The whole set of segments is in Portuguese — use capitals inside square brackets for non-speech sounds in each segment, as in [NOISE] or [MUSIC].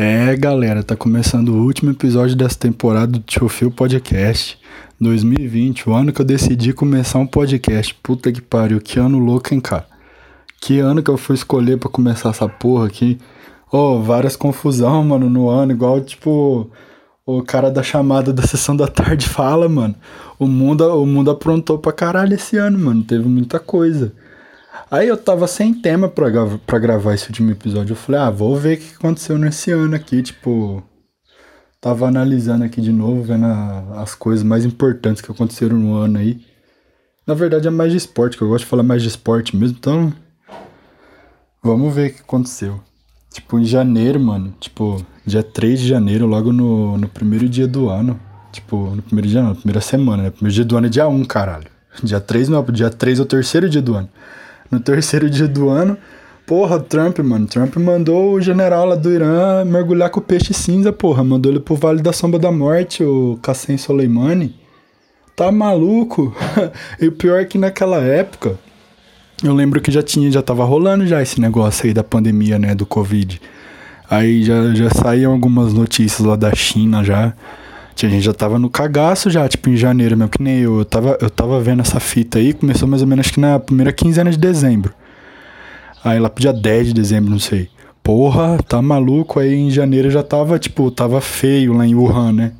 É, galera, tá começando o último episódio dessa temporada do Tio Fio Podcast 2020, o ano que eu decidi começar um podcast. Puta que pariu, que ano louco, hein, cara? Que ano que eu fui escolher para começar essa porra aqui? Oh, várias confusão, mano, no ano, igual tipo o cara da chamada da sessão da tarde fala, mano. O mundo, o mundo aprontou pra caralho esse ano, mano. Teve muita coisa. Aí eu tava sem tema pra, pra gravar esse último episódio. Eu falei, ah, vou ver o que aconteceu nesse ano aqui. Tipo, tava analisando aqui de novo, vendo a, as coisas mais importantes que aconteceram no ano aí. Na verdade é mais de esporte, que eu gosto de falar mais de esporte mesmo. Então, vamos ver o que aconteceu. Tipo, em janeiro, mano. Tipo, dia 3 de janeiro, logo no, no primeiro dia do ano. Tipo, no primeiro dia não, primeira semana, né? Primeiro dia do ano é dia 1, caralho. Dia 3 não, dia 3 é o terceiro dia do ano no terceiro dia do ano. Porra, Trump, mano. Trump mandou o general lá do Irã mergulhar com o peixe cinza, porra. Mandou ele pro Vale da Sombra da Morte, o Qassem Soleimani. Tá maluco? [LAUGHS] e o pior é que naquela época, eu lembro que já tinha, já tava rolando já esse negócio aí da pandemia, né, do Covid. Aí já, já saíam algumas notícias lá da China já. A gente já tava no cagaço já, tipo, em janeiro mesmo, que nem eu. Eu tava, eu tava vendo essa fita aí, começou mais ou menos que na primeira quinzena de dezembro. Aí lá pro dia 10 de dezembro, não sei. Porra, tá maluco? Aí em janeiro já tava, tipo, tava feio lá em Wuhan, né?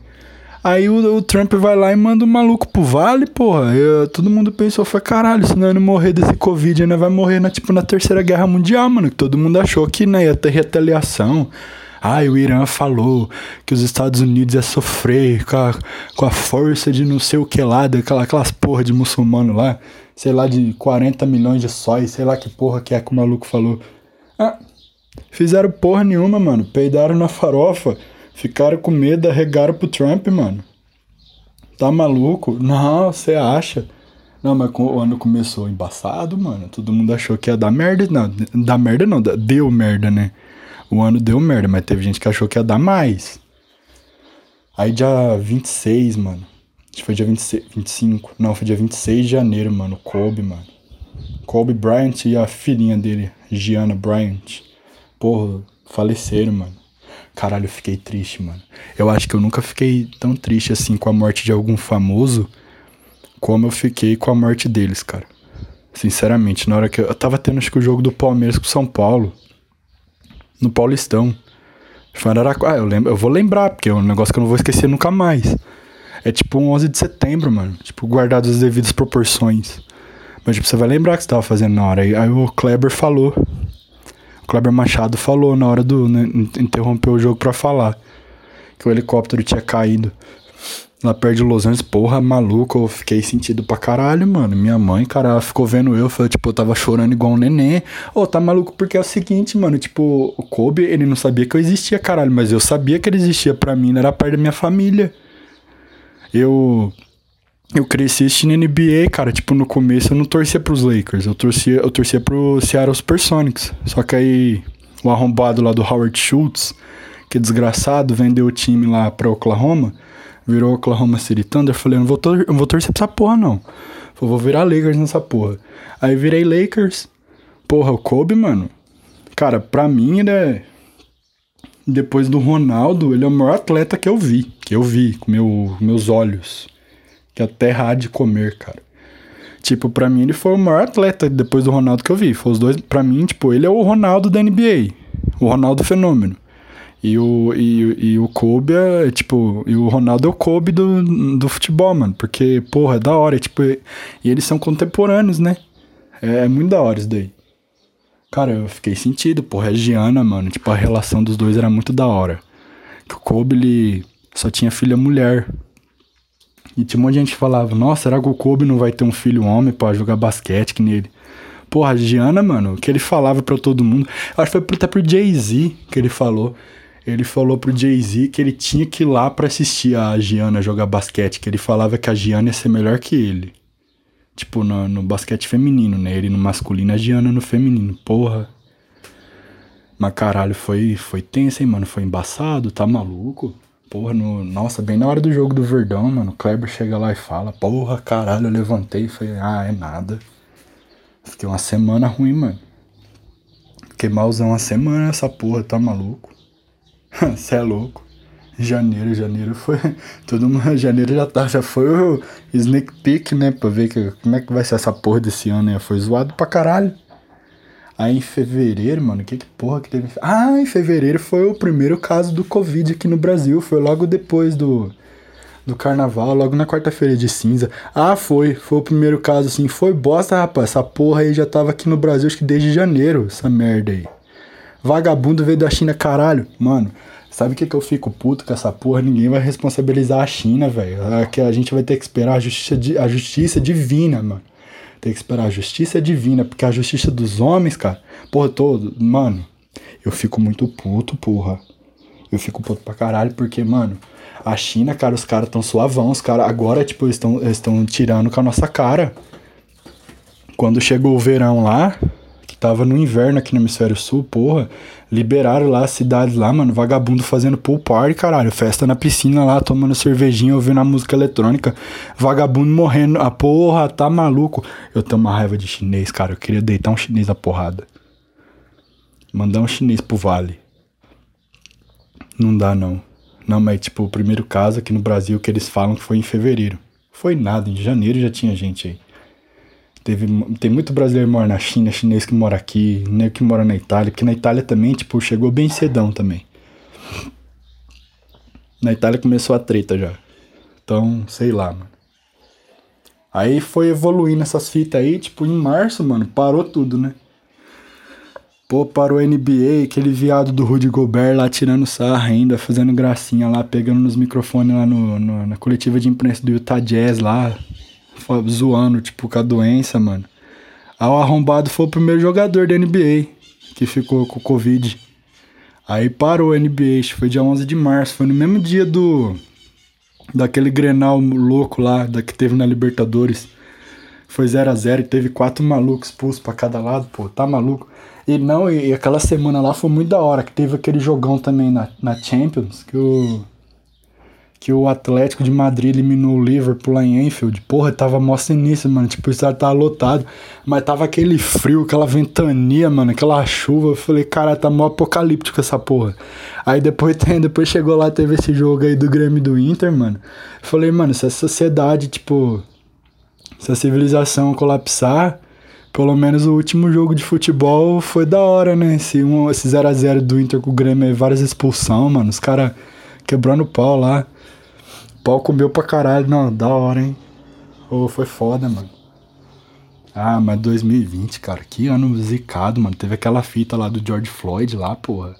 Aí o, o Trump vai lá e manda o maluco pro vale, porra. Eu, todo mundo pensou, foi caralho, se não morrer desse Covid, ainda vai morrer na, tipo, na terceira guerra mundial, mano. Que todo mundo achou que né, ia ter retaliação ah, o Irã falou que os Estados Unidos ia sofrer com a, com a força de não sei o que lá, daquela, aquelas porra de muçulmano lá, sei lá, de 40 milhões de sóis, sei lá que porra que é que o maluco falou. Ah, fizeram porra nenhuma, mano. Peidaram na farofa, ficaram com medo, arregaram pro Trump, mano. Tá maluco? Não, você acha? Não, mas o ano começou embaçado, mano. Todo mundo achou que ia dar merda. Não, dar merda não, deu merda, né? O ano deu merda, mas teve gente que achou que ia dar mais. Aí dia 26, mano. Acho que foi dia 26, 25. Não, foi dia 26 de janeiro, mano. Kobe, mano. Kobe Bryant e a filhinha dele, Gianna Bryant. Porra, faleceram, mano. Caralho, eu fiquei triste, mano. Eu acho que eu nunca fiquei tão triste assim com a morte de algum famoso como eu fiquei com a morte deles, cara. Sinceramente, na hora que eu, eu tava tendo acho que o jogo do Palmeiras com São Paulo no Paulistão. Araraquara. Ah, eu, lembro, eu vou lembrar, porque é um negócio que eu não vou esquecer nunca mais. É tipo um 11 de setembro, mano. Tipo, guardado as devidas proporções. Mas, tipo, você vai lembrar que você tava fazendo na hora. Aí, aí o Kleber falou. O Kleber Machado falou na hora do. Né, interrompeu o jogo para falar. Que o helicóptero tinha caído. Lá perto de Los Angeles, porra, maluco, eu fiquei sentido pra caralho, mano. Minha mãe, cara, ela ficou vendo eu, foi, tipo, eu tava chorando igual um neném. Ô, oh, tá maluco porque é o seguinte, mano, tipo, o Kobe, ele não sabia que eu existia, caralho, mas eu sabia que ele existia pra mim, ele era parte da minha família. Eu. Eu cresci assistindo NBA, cara, tipo, no começo eu não torcia pros Lakers, eu torcia, eu torcia pro Seattle Supersonics. Só que aí, o arrombado lá do Howard Schultz, que é desgraçado, vendeu o time lá pra Oklahoma virou Oklahoma City Thunder, falei, eu não vou, tor eu vou torcer pra essa porra, não. Eu vou virar Lakers nessa porra. Aí virei Lakers. Porra, o Kobe, mano. Cara, pra mim ele é. Depois do Ronaldo, ele é o maior atleta que eu vi. Que eu vi com meu, meus olhos. Que até há de comer, cara. Tipo, pra mim ele foi o maior atleta depois do Ronaldo que eu vi. Foi os dois. Pra mim, tipo, ele é o Ronaldo da NBA. O Ronaldo Fenômeno. E o, e, e o Kobe é, tipo, e o Ronaldo é o Kobe do, do futebol, mano. Porque, porra, é da hora. É, tipo, e eles são contemporâneos, né? É, é, muito da hora isso daí. Cara, eu fiquei sentido, porra, é Giana, mano. Tipo, a relação dos dois era muito da hora. Que o Kobe, ele só tinha filha mulher. E tinha um monte de gente que falava, nossa, será que o Kobe não vai ter um filho homem pra jogar basquete que nele? Porra, a Giana, mano, que ele falava pra todo mundo. Acho que foi até pro Jay-Z que ele falou ele falou pro Jay-Z que ele tinha que ir lá para assistir a Gianna jogar basquete, que ele falava que a Gianna ia ser melhor que ele. Tipo, no, no basquete feminino, né? Ele no masculino, a Gianna no feminino. Porra. Mas caralho, foi, foi tenso, hein, mano? Foi embaçado, tá maluco? Porra, no, nossa, bem na hora do jogo do Verdão, mano, o Kleber chega lá e fala, porra, caralho, eu levantei e falei, ah, é nada. Fiquei uma semana ruim, mano. Fiquei malzão uma semana essa porra, tá maluco? [LAUGHS] Você é louco. Janeiro, janeiro foi. [LAUGHS] Todo mundo. [LAUGHS] Janeiro já tá. Já foi o sneak peek, né? Pra ver que, como é que vai ser essa porra desse ano, né? Foi zoado pra caralho. Aí em fevereiro, mano, que, que porra que teve? Ah, em fevereiro foi o primeiro caso do Covid aqui no Brasil. Foi logo depois do, do carnaval, logo na quarta-feira de cinza. Ah, foi. Foi o primeiro caso, assim. Foi bosta, rapaz. Essa porra aí já tava aqui no Brasil, acho que desde janeiro, essa merda aí. Vagabundo veio da China, caralho. Mano, sabe o que, que eu fico puto com essa porra? Ninguém vai responsabilizar a China, velho. É que a gente vai ter que esperar a justiça, a justiça divina, mano. Tem que esperar a justiça divina, porque a justiça dos homens, cara, porra, todo, mano, eu fico muito puto, porra. Eu fico puto pra caralho, porque, mano, a China, cara, os caras tão suavão, os caras agora, tipo, estão estão tirando com a nossa cara. Quando chegou o verão lá, tava no inverno aqui no hemisfério sul, porra, liberaram lá as cidades lá, mano, vagabundo fazendo pool party, caralho, festa na piscina lá, tomando cervejinha, ouvindo a música eletrônica, vagabundo morrendo, a porra, tá maluco. Eu tenho uma raiva de chinês, cara, eu queria deitar um chinês na porrada. Mandar um chinês pro vale. Não dá, não. Não, mas tipo, o primeiro caso aqui no Brasil que eles falam que foi em fevereiro. Foi nada, em janeiro já tinha gente aí. Teve, tem muito brasileiro que mora na China, chinês que mora aqui, nego que mora na Itália, porque na Itália também, tipo, chegou bem cedão também. Na Itália começou a treta já. Então, sei lá, mano. Aí foi evoluindo essas fitas aí, tipo, em março, mano, parou tudo, né? Pô, parou a NBA, aquele viado do Rudy Gobert lá tirando sarra ainda, fazendo gracinha lá, pegando nos microfones lá no, no, na coletiva de imprensa do Utah Jazz lá, zoando, tipo, com a doença, mano. Aí o arrombado foi o primeiro jogador da NBA que ficou com o Covid. Aí parou a NBA, foi dia 11 de março, foi no mesmo dia do. daquele grenal louco lá, da que teve na Libertadores. Foi 0 a 0 e teve quatro malucos expulsos pra cada lado, pô, tá maluco. E não, e, e aquela semana lá foi muito da hora, que teve aquele jogão também na, na Champions, que o que o Atlético de Madrid eliminou o Liverpool lá em Enfield. Porra, tava mó sinistro, mano. Tipo, o estádio tava lotado. Mas tava aquele frio, aquela ventania, mano, aquela chuva. Eu falei, cara, tá mó apocalíptico essa porra. Aí depois, [LAUGHS] depois chegou lá, teve esse jogo aí do Grêmio do Inter, mano. Eu falei, mano, se a sociedade, tipo, se a civilização colapsar, pelo menos o último jogo de futebol foi da hora, né? Esse 0x0 esse 0 a 0 do Inter com o Grêmio aí, várias expulsão, mano. Os caras quebrando o pau lá pau comeu pra caralho. Não, da hora, hein? Oh, foi foda, mano. Ah, mas 2020, cara, que ano zicado, mano. Teve aquela fita lá do George Floyd lá, porra.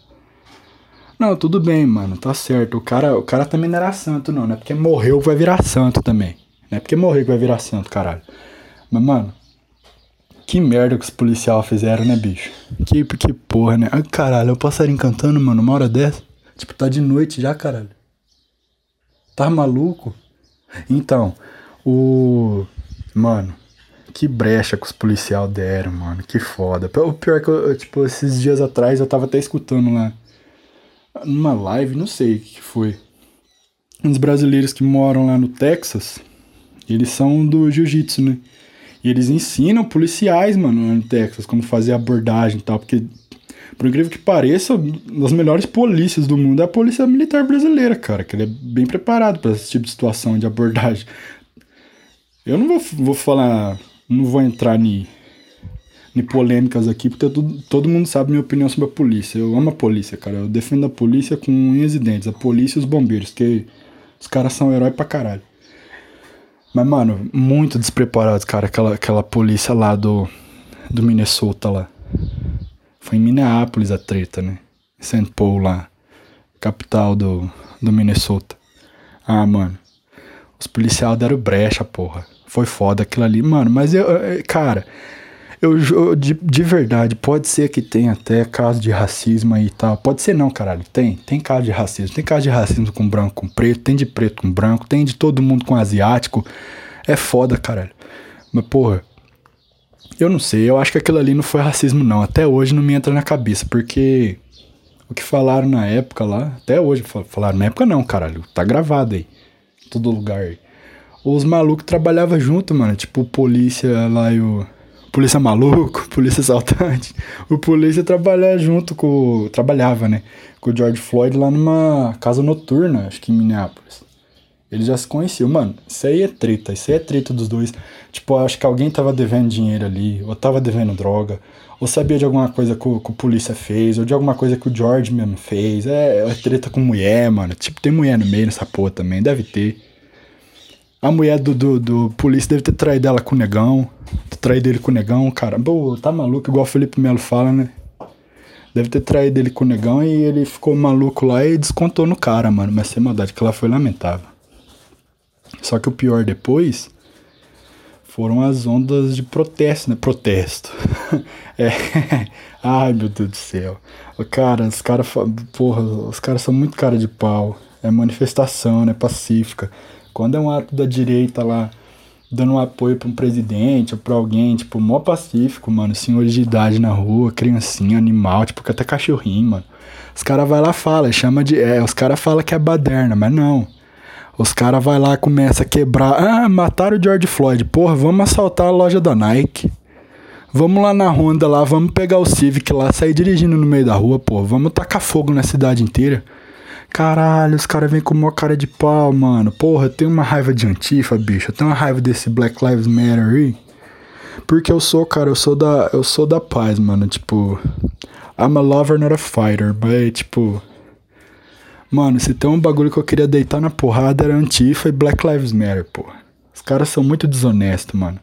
Não, tudo bem, mano, tá certo. O cara, o cara também não era santo, não, né? Porque morreu vai virar santo também. Não é porque morreu que vai virar santo, caralho. Mas, mano, que merda que os policiais fizeram, né, bicho? Que, que porra, né? Ai, caralho, eu passarinho cantando, mano, uma hora dessa. Tipo, tá de noite já, caralho. Tá maluco? Então, o. Mano, que brecha que os policial deram, mano. Que foda. O pior é que eu, tipo, esses dias atrás eu tava até escutando lá. Numa live, não sei o que foi. Uns brasileiros que moram lá no Texas. Eles são do jiu-jitsu, né? E eles ensinam policiais, mano, no Texas, como fazer abordagem e tal. Porque por incrível que pareça, das melhores polícias do mundo é a polícia militar brasileira, cara, que ele é bem preparado para esse tipo de situação de abordagem. Eu não vou, vou falar, não vou entrar em polêmicas aqui, porque todo, todo mundo sabe minha opinião sobre a polícia. Eu amo a polícia, cara. Eu defendo a polícia com unhas e dentes. A polícia e os bombeiros, que os caras são herói pra caralho. Mas, mano, muito despreparados, cara, aquela, aquela polícia lá do, do Minnesota lá. Foi em Minneapolis a treta, né? St. Paul lá, capital do, do Minnesota. Ah, mano. Os policiais deram brecha, porra. Foi foda aquilo ali, mano. Mas eu, cara, eu, de, de verdade, pode ser que tenha até caso de racismo aí e tal. Pode ser não, caralho. Tem, tem caso de racismo. Tem caso de racismo com branco com preto, tem de preto com branco, tem de todo mundo com asiático. É foda, caralho. Mas, porra, eu não sei, eu acho que aquilo ali não foi racismo, não. Até hoje não me entra na cabeça, porque o que falaram na época lá, até hoje falaram na época não, caralho, tá gravado aí, todo lugar. Os malucos trabalhavam junto, mano, tipo polícia lá e o polícia maluco, [LAUGHS] polícia assaltante. O polícia trabalhava junto com. Trabalhava, né? Com o George Floyd lá numa casa noturna, acho que em Minneapolis. Eles já se conheciam. Mano, isso aí é treta. Isso aí é treta dos dois. Tipo, acho que alguém tava devendo dinheiro ali, ou tava devendo droga, ou sabia de alguma coisa que o, que polícia fez, ou de alguma coisa que o George mesmo fez. É, é treta com mulher, mano. Tipo, tem mulher no meio nessa porra também, deve ter. A mulher do, do, do polícia deve ter traído ela com o negão. Traído ele com o negão, cara. Pô, tá maluco, igual o Felipe Melo fala, né? Deve ter traído ele com o negão e ele ficou maluco lá e descontou no cara, mano. Mas sem maldade, que lá foi lamentável. Só que o pior depois foram as ondas de protesto, né? Protesto. [LAUGHS] é. Ai, meu Deus do céu. Cara, os caras, porra, os caras são muito cara de pau. É manifestação, né? Pacífica. Quando é um ato da direita lá, dando um apoio pra um presidente ou pra alguém, tipo, mó pacífico, mano, senhores de idade na rua, criancinha, animal, tipo, até cachorrinho, mano. Os caras vai lá fala, chama de. É, os caras falam que é baderna, mas não. Os caras vai lá começa a quebrar. Ah, mataram o George Floyd. Porra, vamos assaltar a loja da Nike. Vamos lá na Honda lá, vamos pegar o Civic lá, sair dirigindo no meio da rua, porra. Vamos tacar fogo na cidade inteira. Caralho, os caras vêm com uma cara de pau, mano. Porra, eu tenho uma raiva de Antifa, bicho. Eu tenho uma raiva desse Black Lives Matter aí. Porque eu sou, cara, eu sou da, eu sou da paz, mano. Tipo, I'm a lover, not a fighter. But, tipo, Mano, se tem um bagulho que eu queria deitar na porrada era Antifa e Black Lives Matter, pô. Os caras são muito desonestos, mano.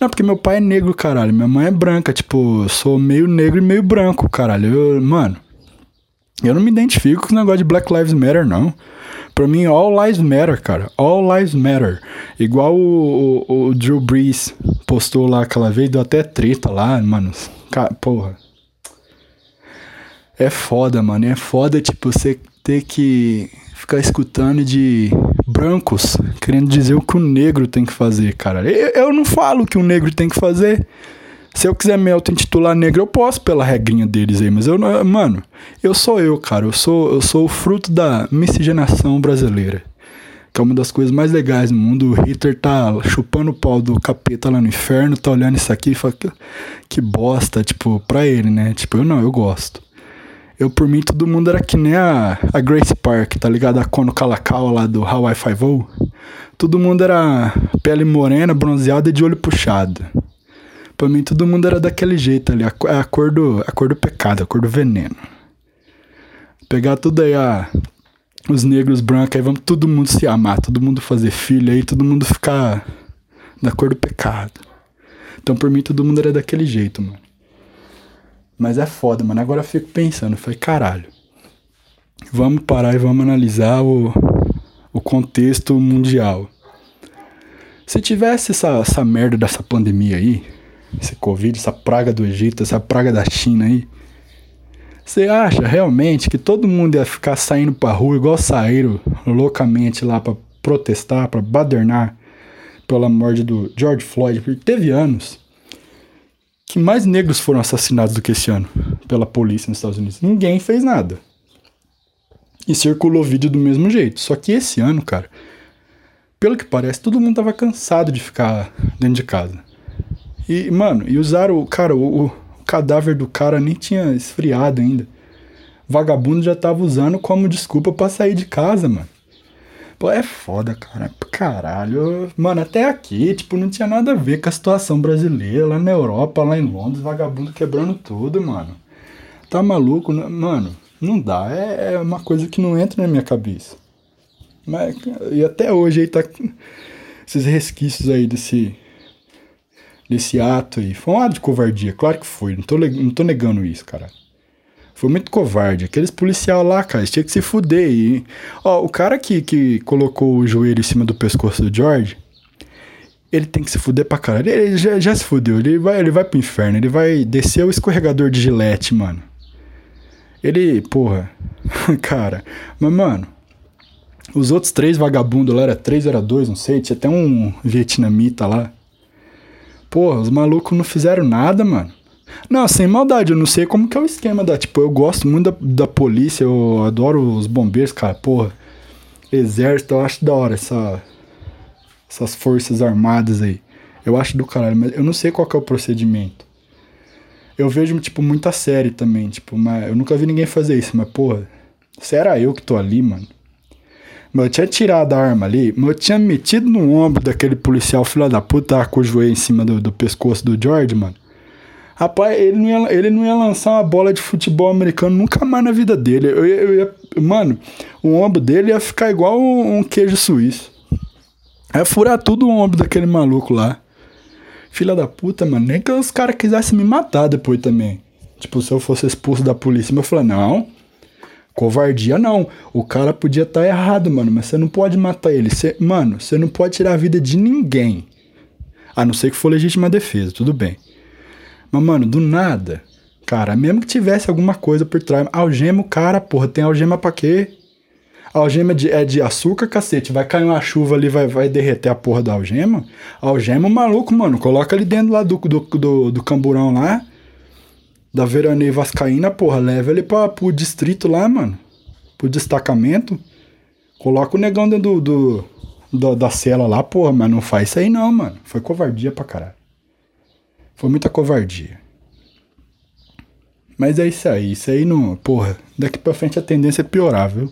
Não, porque meu pai é negro, caralho. Minha mãe é branca, tipo, sou meio negro e meio branco, caralho. Eu, mano, eu não me identifico com o negócio de Black Lives Matter, não. Pra mim, all lives matter, cara. All lives matter. Igual o, o, o Drew Brees postou lá aquela vez, deu até treta lá, mano. Cara, porra. É foda, mano. É foda, tipo, você ter que ficar escutando de brancos querendo dizer o que o negro tem que fazer, cara. Eu, eu não falo que o negro tem que fazer. Se eu quiser me auto-intitular negro, eu posso pela regrinha deles aí, mas eu não. Mano, eu sou eu, cara. Eu sou, eu sou o fruto da miscigenação brasileira. Que é uma das coisas mais legais no mundo. O Hitler tá chupando o pau do capeta lá no inferno, tá olhando isso aqui e fala que, que bosta, tipo, pra ele, né? Tipo, eu não, eu gosto. Eu, por mim, todo mundo era que nem a, a Grace Park, tá ligado? A Kono Kalakaua lá do Hawaii Five-O. Todo mundo era pele morena, bronzeada e de olho puxado. Pra mim, todo mundo era daquele jeito ali. A, a, cor, do, a cor do pecado, a cor do veneno. Pegar tudo aí, a, os negros brancos, aí vamos todo mundo se amar, todo mundo fazer filho aí, todo mundo ficar da cor do pecado. Então, por mim, todo mundo era daquele jeito, mano. Mas é foda, mano. Agora eu fico pensando, foi caralho. Vamos parar e vamos analisar o, o contexto mundial. Se tivesse essa, essa merda dessa pandemia aí, esse Covid, essa praga do Egito, essa praga da China aí, você acha realmente que todo mundo ia ficar saindo pra rua igual saíram loucamente lá para protestar, para badernar pela morte do George Floyd? Porque teve anos que mais negros foram assassinados do que esse ano pela polícia nos Estados Unidos. Ninguém fez nada. E circulou vídeo do mesmo jeito. Só que esse ano, cara, pelo que parece, todo mundo tava cansado de ficar dentro de casa. E, mano, e usaram, cara, o, o cadáver do cara nem tinha esfriado ainda. Vagabundo já tava usando como desculpa para sair de casa, mano. Pô, é foda, cara. Caralho. Mano, até aqui, tipo, não tinha nada a ver com a situação brasileira. Lá na Europa, lá em Londres, vagabundo quebrando tudo, mano. Tá maluco? Mano, não dá. É, é uma coisa que não entra na minha cabeça. Mas, e até hoje aí tá. Esses resquícios aí desse. Desse ato aí. Foi um ato de covardia, claro que foi. Não tô, não tô negando isso, cara. Foi muito covarde. Aqueles policial lá, cara, tinha que se fuder. E, ó, o cara que, que colocou o joelho em cima do pescoço do George, ele tem que se fuder pra caralho. Ele já, já se fudeu. Ele vai, ele vai pro inferno. Ele vai descer o escorregador de gilete, mano. Ele, porra. [LAUGHS] cara. Mas, mano. Os outros três vagabundos lá, era três, era dois, não sei. Tinha até um vietnamita lá. Porra, os malucos não fizeram nada, mano. Não, sem maldade, eu não sei como que é o esquema da. Tipo, eu gosto muito da, da polícia, eu adoro os bombeiros, cara, porra. Exército, eu acho da hora essa, essas forças armadas aí. Eu acho do caralho, mas eu não sei qual é o procedimento. Eu vejo, tipo, muita série também, tipo, mas eu nunca vi ninguém fazer isso, mas, porra, se era eu que tô ali, mano. Mas eu tinha tirado a arma ali, mas eu tinha metido no ombro daquele policial filho da puta com o joelho em cima do, do pescoço do George, mano. Rapaz, ele não, ia, ele não ia lançar uma bola de futebol americano nunca mais na vida dele. Eu, eu, ia, mano, o ombro dele ia ficar igual um, um queijo suíço. Ia furar tudo o ombro daquele maluco lá. Filha da puta, mano. Nem que os caras quisessem me matar depois também. Tipo, se eu fosse expulso da polícia. Mas eu falei, não. Covardia não. O cara podia estar tá errado, mano. Mas você não pode matar ele. Cê, mano, você não pode tirar a vida de ninguém. A não ser que for legítima defesa, tudo bem. Mas, mano, do nada. Cara, mesmo que tivesse alguma coisa por trás. Algema o cara, porra. Tem algema pra quê? Algema de, é de açúcar, cacete. Vai cair uma chuva ali, vai, vai derreter a porra da algema. Algema, maluco, mano. Coloca ali dentro lá do, do, do, do camburão lá. Da veraneio vascaína, porra. Leva ele pra, pro distrito lá, mano. Pro destacamento. Coloca o negão dentro do, do, do da cela lá, porra. Mas não faz isso aí não, mano. Foi covardia pra caralho. Foi muita covardia. Mas é isso aí. Isso aí não. Porra, daqui pra frente a tendência é piorar, viu?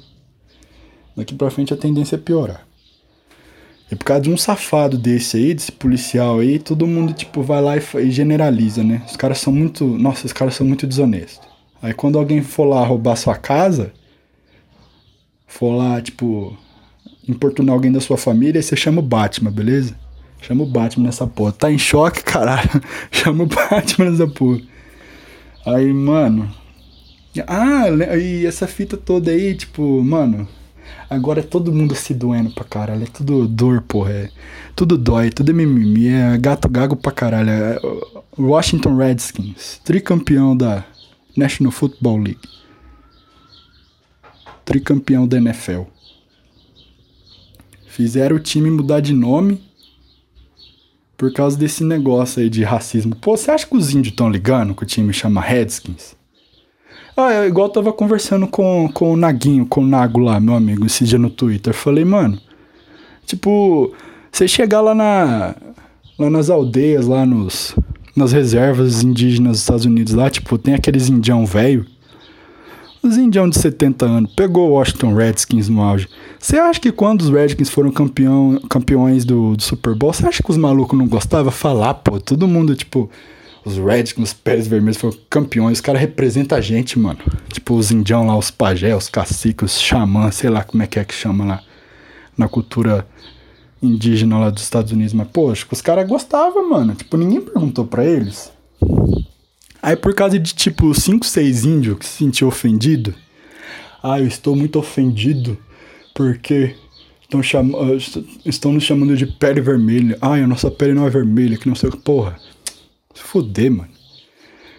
Daqui pra frente a tendência é piorar. E por causa de um safado desse aí, desse policial aí, todo mundo, tipo, vai lá e, generaliza, né? Os caras são muito. Nossa, os caras são muito desonestos. Aí quando alguém for lá roubar sua casa, for lá, tipo, importunar alguém da sua família, aí você chama o Batman, beleza? Chama o Batman nessa porra. Tá em choque, caralho? [LAUGHS] Chama o Batman nessa porra. Aí, mano. Ah, e essa fita toda aí, tipo, mano, Agora é todo mundo se doendo pra caralho. É tudo dor, porra. É, tudo dói, tudo é mimimi. É gato gago pra caralho. É Washington Redskins, tricampeão da National Football League. Tricampeão da NFL. Fizeram o time mudar de nome por causa desse negócio aí de racismo. Pô, você acha que os índios estão ligando que o time chama Redskins? Ah, é igual eu tava conversando com, com o Naguinho, com o Nago lá, meu amigo, esse dia no Twitter. Falei, mano, tipo, você chegar lá na. lá nas aldeias, lá nos. nas reservas indígenas dos Estados Unidos lá, tipo, tem aqueles indião velho. Os indião de 70 anos, pegou o Washington Redskins no auge. Você acha que quando os Redskins foram campeão, campeões do, do Super Bowl, você acha que os malucos não gostavam? Falar, pô, todo mundo, tipo, os Redskins, os Pés Vermelhos foram campeões. Os caras representam a gente, mano. Tipo, os indião lá, os pajé, os caciques, os xamã, sei lá como é que é que chama lá. Na cultura indígena lá dos Estados Unidos. Mas, poxa, os caras gostavam, mano. Tipo, ninguém perguntou pra eles. Aí, por causa de, tipo, 5, 6 índios que se sentiu ofendido. Ah, eu estou muito ofendido porque estão, cham... estão nos chamando de pele vermelha. Ai, a nossa pele não é vermelha, que não sei o que. Porra. Se fuder, mano.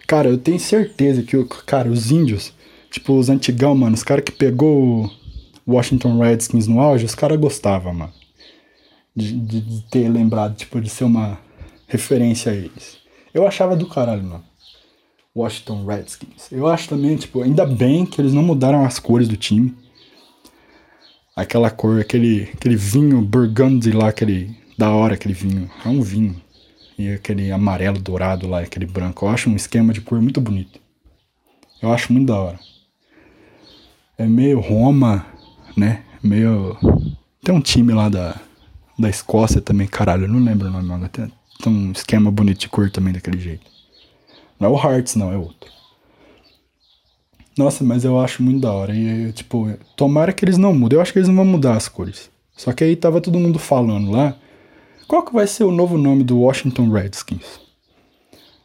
Cara, eu tenho certeza que, cara, os índios, tipo, os antigão, mano, os caras que pegou Washington Redskins no auge, os caras gostavam, mano. De, de, de, ter lembrado, tipo, de ser uma referência a eles. Eu achava do caralho, mano. Washington Redskins. Eu acho também, tipo, ainda bem que eles não mudaram as cores do time. Aquela cor, aquele, aquele vinho burgundy lá, aquele. Da hora aquele vinho. É um vinho e aquele amarelo dourado lá, aquele branco. Eu acho um esquema de cor muito bonito. Eu acho muito da hora. É meio Roma, né? Meio. Tem um time lá da, da Escócia também, caralho, eu não lembro o nome, mas tem, tem um esquema bonito de cor também daquele jeito. Não é o Hearts, não, é outro. Nossa, mas eu acho muito da hora. E, tipo, tomara que eles não mudem. Eu acho que eles não vão mudar as cores. Só que aí tava todo mundo falando lá qual que vai ser o novo nome do Washington Redskins?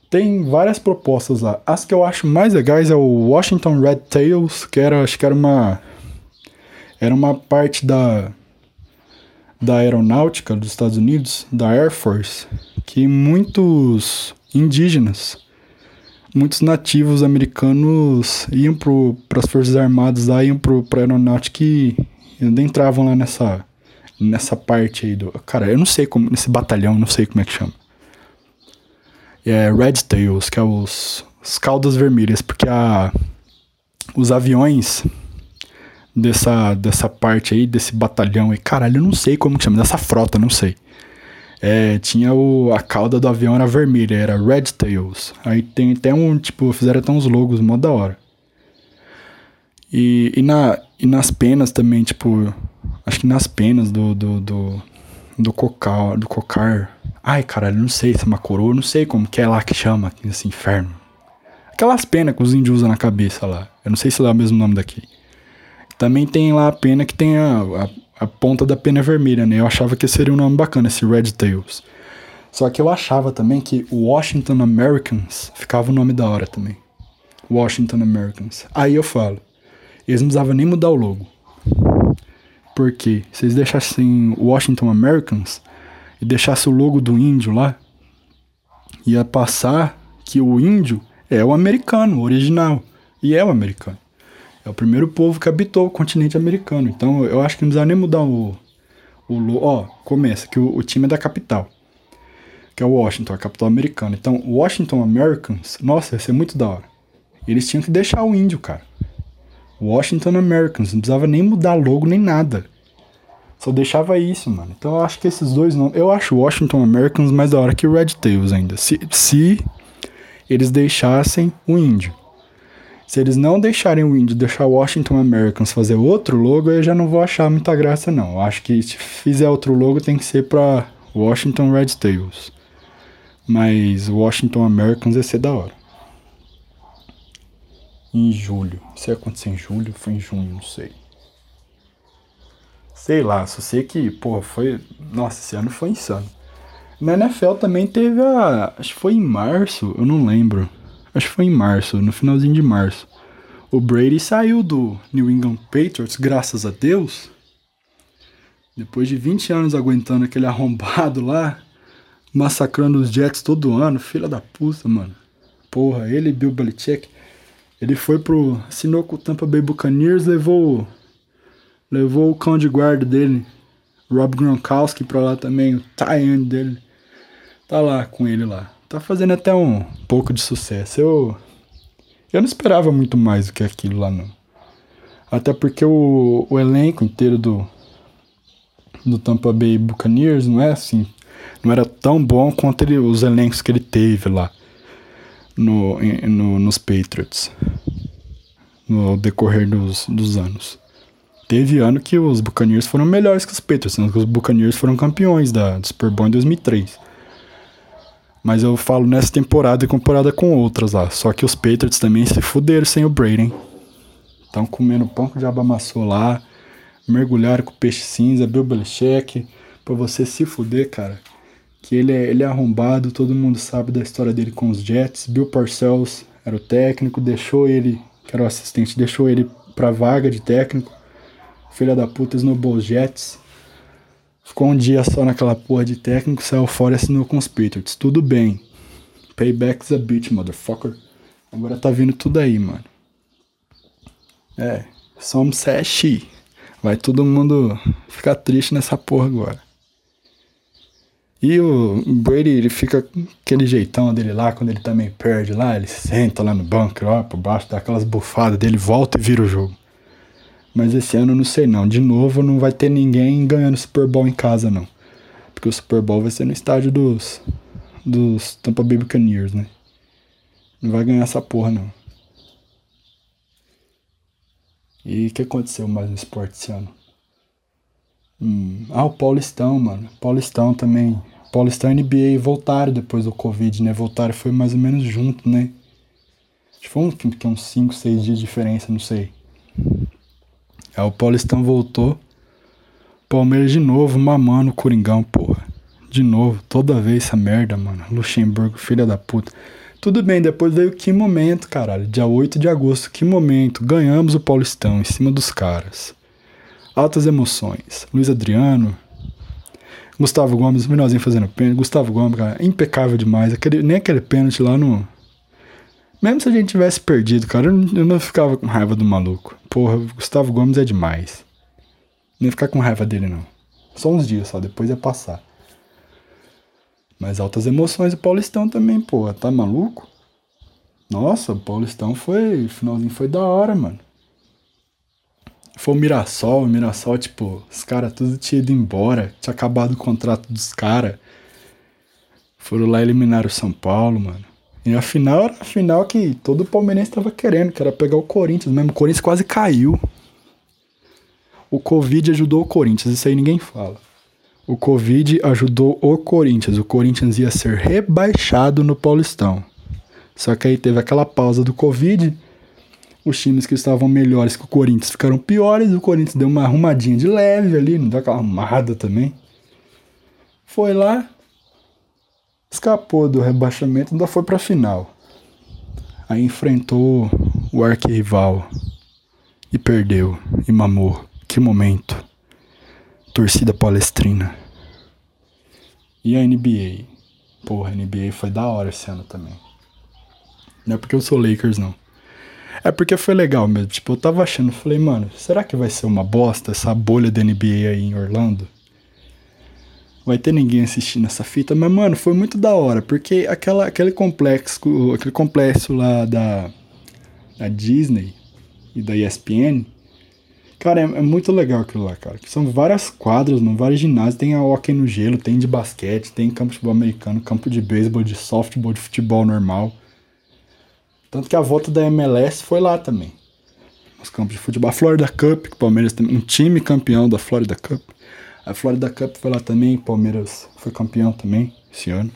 Tem várias propostas lá. As que eu acho mais legais é o Washington Red Tails, que era, acho que era uma era uma parte da da aeronáutica dos Estados Unidos, da Air Force, que muitos indígenas, muitos nativos americanos iam para as forças armadas lá, iam para a aeronáutica e entravam lá nessa nessa parte aí do. Cara, eu não sei como. Nesse batalhão, não sei como é que chama. É Red Tails, que é os, os caudas vermelhas, porque a, os aviões dessa, dessa parte aí, desse batalhão aí, caralho, eu não sei como que chama, dessa frota, não sei. É, tinha o, a cauda do avião era vermelha, era Red Tails. Aí tem até um, tipo, fizeram até uns logos mó da hora. E, e, na, e nas penas também, tipo, acho que nas penas do, do, do, do cocar, do cocar. Ai, caralho, não sei se é uma coroa, não sei como que é lá que chama, esse inferno. Aquelas penas que os índios usam na cabeça lá. Eu não sei se é o mesmo nome daqui. Também tem lá a pena que tem a, a, a ponta da pena vermelha, né? Eu achava que seria um nome bacana, esse Red Tails. Só que eu achava também que Washington Americans ficava o nome da hora também. Washington Americans. Aí eu falo, eles não precisavam nem mudar o logo. Porque se eles deixassem Washington Americans e deixassem o logo do índio lá, ia passar que o índio é o americano, o original. E é o americano. É o primeiro povo que habitou o continente americano. Então eu acho que não precisa nem mudar o. o ó, começa, que o, o time é da capital. Que é Washington, a capital americana. Então, Washington Americans, nossa, ia ser muito da hora. Eles tinham que deixar o índio, cara. Washington Americans, não precisava nem mudar logo nem nada. Só deixava isso, mano. Então eu acho que esses dois nomes. Eu acho Washington Americans mais da hora que Red Tails ainda. Se, se eles deixassem o índio. Se eles não deixarem o índio, deixar Washington Americans fazer outro logo, eu já não vou achar muita graça, não. Eu acho que se fizer outro logo tem que ser pra Washington Red Tails. Mas Washington Americans ia ser da hora. Em julho. Se aconteceu em julho, foi em junho, não sei. Sei lá, só sei que, pô, foi. Nossa, esse ano foi insano. Na NFL também teve a. Acho que foi em março, eu não lembro. Acho que foi em março, no finalzinho de março. O Brady saiu do New England Patriots, graças a Deus. Depois de 20 anos aguentando aquele [LAUGHS] arrombado lá, massacrando os Jets todo ano, filha da puta, mano. Porra, ele e Bill Belichick. Ele foi pro. assinou com o Tampa Bay Buccaneers, levou. levou o cão de guarda dele, Rob Gronkowski, pra lá também, o tie dele tá lá com ele lá. Tá fazendo até um pouco de sucesso. Eu eu não esperava muito mais do que aquilo lá não. Até porque o, o elenco inteiro do do Tampa Bay Buccaneers não é assim, não era tão bom quanto ele, os elencos que ele teve lá no, no nos Patriots no decorrer dos, dos anos. Teve ano que os Buccaneers foram melhores que os Patriots, os Buccaneers foram campeões da do Super Bowl em 2003. Mas eu falo nessa temporada e comparada com outras lá. Só que os Patriots também se fuderam sem o Brady, hein? Estão comendo pão que o diabo amassou lá. Mergulharam com peixe cinza, Bill Belichick. Pra você se fuder, cara. Que ele é, ele é arrombado, todo mundo sabe da história dele com os Jets. Bill Parcells era o técnico, deixou ele, que era o assistente, deixou ele pra vaga de técnico. Filha da puta, os Jets. Ficou um dia só naquela porra de técnico, saiu fora e assinou com os Patriots. Tudo bem. Payback's a bitch, motherfucker. Agora tá vindo tudo aí, mano. É, somos sete. Vai todo mundo ficar triste nessa porra agora. E o Brady, ele fica aquele jeitão dele lá, quando ele também perde lá, ele senta lá no banco, ó, por baixo, dá aquelas bufadas dele, volta e vira o jogo. Mas esse ano não sei não. De novo, não vai ter ninguém ganhando Super Bowl em casa, não. Porque o Super Bowl vai ser no estádio dos, dos Tampa Bay Buccaneers, né? Não vai ganhar essa porra, não. E o que aconteceu mais no esporte esse ano? Hum, ah, o Paulistão, mano. Paulistão também. Paulistão e NBA voltaram depois do Covid, né? Voltaram foi mais ou menos junto, né? Acho que foi uns 5, 6 dias de diferença, não sei. Aí o Paulistão voltou. Palmeiras de novo mamando o Coringão, porra. De novo, toda vez essa merda, mano. Luxemburgo, filha da puta. Tudo bem, depois veio que momento, caralho. Dia 8 de agosto, que momento. Ganhamos o Paulistão em cima dos caras. Altas emoções. Luiz Adriano. Gustavo Gomes, o menorzinho fazendo pênalti. Gustavo Gomes, cara, impecável demais. Aquele, nem aquele pênalti lá no. Mesmo se a gente tivesse perdido, cara, eu não, ficava com raiva do maluco. Porra, Gustavo Gomes é demais. Não ia ficar com raiva dele, não. Só uns dias só, depois ia passar. Mas altas emoções o Paulistão também, porra. Tá maluco? Nossa, o Paulistão foi. O finalzinho foi da hora, mano. Foi o Mirassol, o Mirassol, tipo, os caras tudo tinham ido embora. Tinha acabado o contrato dos caras. Foram lá eliminar o São Paulo, mano. E a final era a final que todo palmeirense tava querendo, que era pegar o Corinthians mesmo. O Corinthians quase caiu. O Covid ajudou o Corinthians, isso aí ninguém fala. O Covid ajudou o Corinthians. O Corinthians ia ser rebaixado no Paulistão. Só que aí teve aquela pausa do Covid. Os times que estavam melhores que o Corinthians ficaram piores. O Corinthians deu uma arrumadinha de leve ali, não deu aquela arrumada também. Foi lá, escapou do rebaixamento ainda foi pra final. Aí enfrentou o arquirrival e perdeu e mamou. Que momento. Torcida palestrina. E a NBA? Porra, a NBA foi da hora esse ano também. Não é porque eu sou Lakers, não. É porque foi legal mesmo. Tipo, eu tava achando, falei, mano, será que vai ser uma bosta essa bolha da NBA aí em Orlando? Vai ter ninguém assistindo essa fita, mas, mano, foi muito da hora, porque aquela, aquele complexo, aquele complexo lá da, da Disney e da ESPN, Cara, é, é, muito legal aquilo lá, cara. São várias quadras, mano, vários ginásios. Tem a hockey no gelo, tem de basquete, tem campo de futebol americano, campo de beisebol, de softball, de futebol normal. Tanto que a volta da MLS foi lá também. Os campos de futebol. A Florida Cup, que o Palmeiras tem um time campeão da Florida Cup. A Florida Cup foi lá também, Palmeiras foi campeão também esse ano.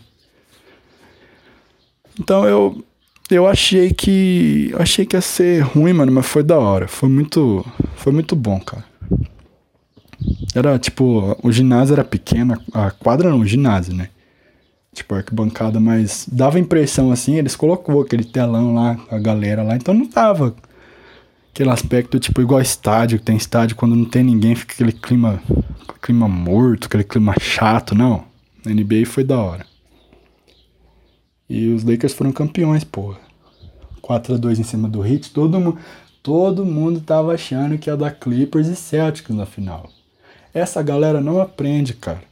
Então eu eu achei que. Eu achei que ia ser ruim, mano, mas foi da hora. Foi muito. Foi muito bom, cara. Era tipo. O ginásio era pequeno, a quadra não, o ginásio, né? Tipo, arquibancada, mas dava impressão assim, eles colocou aquele telão lá, a galera lá, então não tava aquele aspecto tipo igual estádio, tem estádio quando não tem ninguém, fica aquele clima, clima morto, aquele clima chato, não. A NBA foi da hora. E os Lakers foram campeões, porra. 4 a 2 em cima do Heat. Todo, mu todo mundo tava achando que ia dar Clippers e Celtics na final. Essa galera não aprende, cara.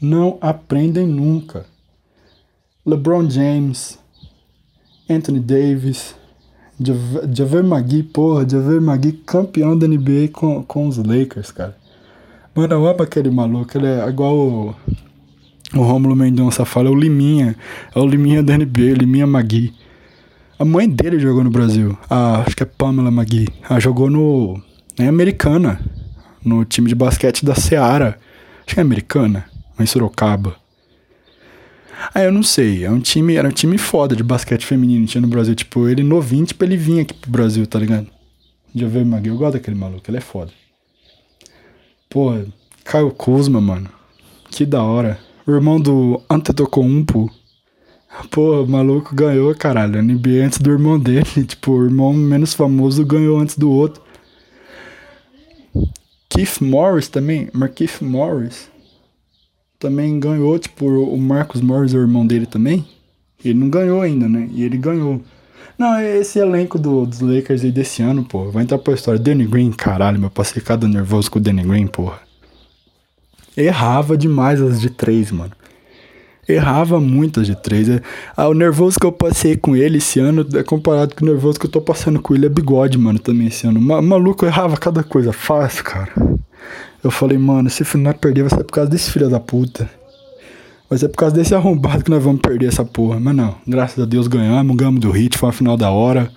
Não aprendem nunca. LeBron James, Anthony Davis, Javier Magui, porra, Javier Magui campeão da NBA com, com os Lakers, cara. Mano, eu amo aquele maluco, ele é igual o o Rômulo Mendonça fala, é o Liminha. É o Liminha da NBA, Liminha Magui. A mãe dele jogou no Brasil. A, acho que é Pamela Magui. Ela jogou no. É americana. No time de basquete da Seara. Acho que é americana. Em Sorocaba. Ah, eu não sei. É um time, era um time foda de basquete feminino tinha no Brasil. Tipo, ele novinho, tipo, ele vinha aqui pro Brasil, tá ligado? Já veio Magui. Eu gosto daquele maluco, ele é foda. Pô, Caio Kuzma, mano. Que da hora. O irmão do Antetokounmpo. Pô, o maluco ganhou, caralho. NBA antes do irmão dele. [LAUGHS] Tipo, o irmão menos famoso ganhou antes do outro. Keith Morris também. Markeith Morris. Também ganhou, tipo, o Marcus Morris é o irmão dele também. Ele não ganhou ainda, né? E ele ganhou. Não, esse elenco do, dos Lakers aí desse ano, pô, vai entrar pra história. Danny Green, caralho, meu, passei cada nervoso com o Danny Green, porra errava demais as de três, mano. Errava muitas de três. É, ah, o nervoso que eu passei com ele esse ano é comparado com o nervoso que eu tô passando com ele é bigode, mano, também esse ano. Ma maluco errava cada coisa fácil, cara. Eu falei, mano, se nós perder vai ser por causa desse filho da puta. Vai ser por causa desse arrombado que nós vamos perder essa porra. Mas não, graças a Deus ganhamos, ganhamos do hit, foi uma final da hora.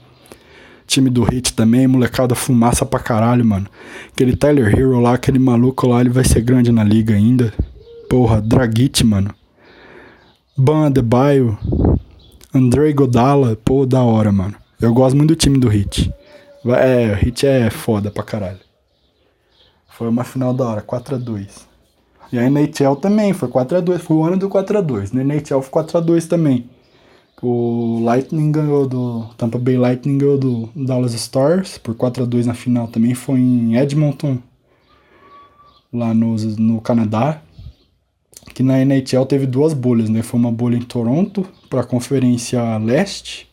Time do Hit também, molecada fumaça pra caralho, mano. Aquele Tyler Hero lá, aquele maluco lá, ele vai ser grande na liga ainda. Porra, Dragic, mano. Ban Adebayo. Andrei Godala, pô, da hora, mano. Eu gosto muito do time do Hit. É, o Hit é foda pra caralho. Foi uma final da hora, 4x2. E a NHL também, foi 4x2. Foi o ano do 4x2. Na NHL foi 4x2 também. O Lightning ganhou do. Tampa Bay Lightning ganhou do Dallas Stars por 4 a 2 na final também. Foi em Edmonton, lá no, no Canadá. Que na NHL teve duas bolhas, né? Foi uma bolha em Toronto, para a Conferência Leste,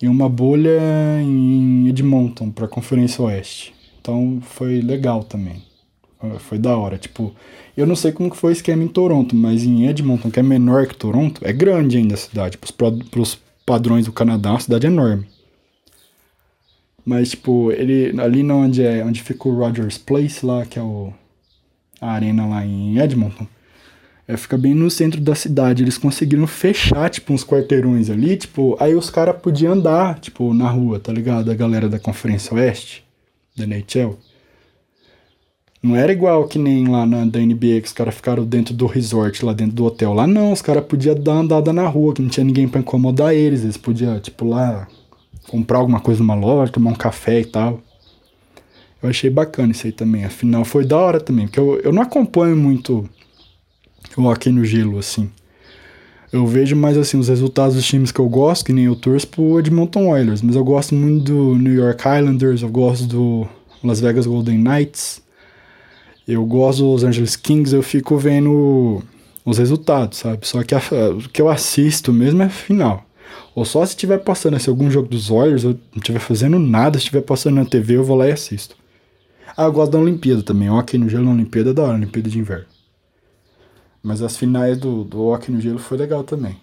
e uma bolha em Edmonton, para a Conferência Oeste. Então foi legal também. Foi da hora. Tipo, eu não sei como que foi o esquema em Toronto, mas em Edmonton, que é menor que Toronto, é grande ainda a cidade. Pros, pros padrões do Canadá, a cidade é enorme. Mas, tipo, ele ali onde, é, onde fica o Rogers Place lá, que é o, a arena lá em Edmonton, É, fica bem no centro da cidade. Eles conseguiram fechar, tipo, uns quarteirões ali, tipo, aí os caras podiam andar, tipo, na rua, tá ligado? A galera da Conferência Oeste, da NHL. Não era igual que nem lá na da NBA, que os caras ficaram dentro do resort, lá dentro do hotel. Lá não, os caras podiam dar andada na rua, que não tinha ninguém para incomodar eles. Eles podiam, tipo, lá comprar alguma coisa numa loja, tomar um café e tal. Eu achei bacana isso aí também. Afinal, foi da hora também, porque eu, eu não acompanho muito o hockey no gelo, assim. Eu vejo mais, assim, os resultados dos times que eu gosto, que nem eu torço pro Edmonton Oilers, mas eu gosto muito do New York Islanders, eu gosto do Las Vegas Golden Knights, eu gosto dos Los Angeles Kings, eu fico vendo os resultados, sabe? Só que a, o que eu assisto mesmo é final. Ou só se estiver passando assim, algum jogo dos Oilers, eu não estiver fazendo nada, estiver passando na TV, eu vou lá e assisto. Ah, eu gosto da Olimpíada também. Hockey no gelo na Olimpíada é da hora, Olimpíada de Inverno. Mas as finais do, do hockey no gelo foi legal também.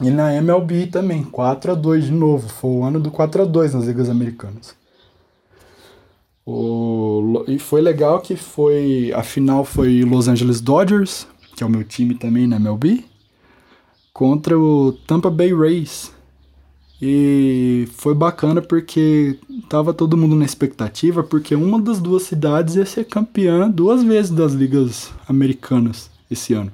E na MLB também, 4 a 2 de novo. Foi o ano do 4 a 2 nas ligas americanas. O, e foi legal que foi. A final foi Los Angeles Dodgers, que é o meu time também na MLB, contra o Tampa Bay Rays. E foi bacana porque tava todo mundo na expectativa, porque uma das duas cidades ia ser campeã duas vezes das ligas americanas esse ano.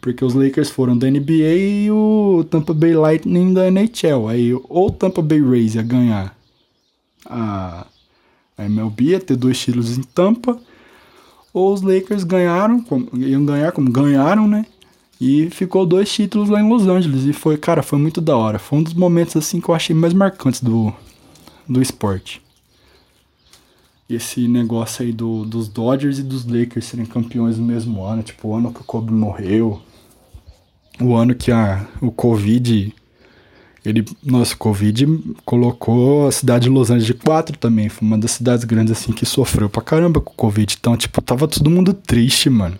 Porque os Lakers foram da NBA e o Tampa Bay Lightning da NHL. Aí ou o Tampa Bay Rays ia ganhar a, MLB, ia ter dois títulos em Tampa, ou os Lakers ganharam, iam ganhar como ganharam, né? E ficou dois títulos lá em Los Angeles. E foi, cara, foi muito da hora. Foi um dos momentos assim que eu achei mais marcantes do, do esporte. Esse negócio aí do, dos Dodgers e dos Lakers serem campeões no mesmo ano. Tipo, o ano que o Kobe morreu. O ano que a, o Covid. Ele, nossa, o Covid colocou a cidade de Los Angeles de quatro também. Foi uma das cidades grandes assim que sofreu pra caramba com o Covid. Então, tipo, tava todo mundo triste, mano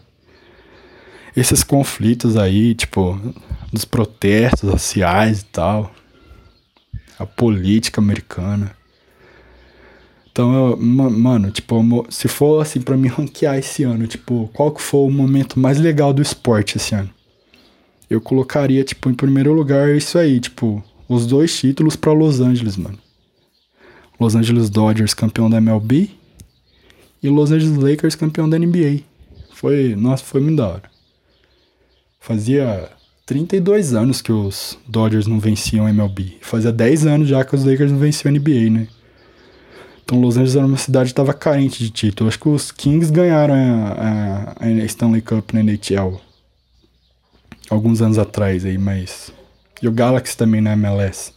esses conflitos aí, tipo, dos protestos sociais e tal, a política americana. Então, eu, mano, tipo, se for assim para me ranquear esse ano, tipo, qual que foi o momento mais legal do esporte esse ano? Eu colocaria, tipo, em primeiro lugar isso aí, tipo, os dois títulos para Los Angeles, mano. Los Angeles Dodgers campeão da MLB e Los Angeles Lakers campeão da NBA. Foi, nossa, foi muito da hora. Fazia 32 anos que os Dodgers não venciam MLB. Fazia 10 anos já que os Lakers não venciam NBA, né? Então Los Angeles era uma cidade que estava carente de título. Acho que os Kings ganharam a, a, a, Stanley Cup na NHL alguns anos atrás aí, mas e o Galaxy também na MLS.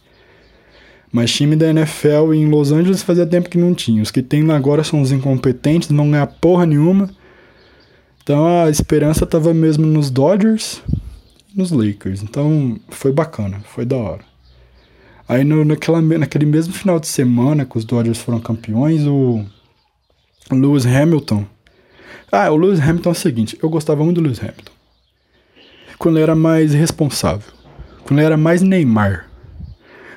Mas time da NFL em Los Angeles fazia tempo que não tinha. Os que tem agora são os incompetentes, não ganhar porra nenhuma. Então a esperança tava mesmo nos Dodgers e nos Lakers. Então foi bacana, foi da hora. Aí no, naquela, naquele mesmo final de semana que os Dodgers foram campeões, o Lewis Hamilton. Ah, o Lewis Hamilton é o seguinte, eu gostava muito do Lewis Hamilton. Quando ele era mais responsável. Quando ele era mais Neymar.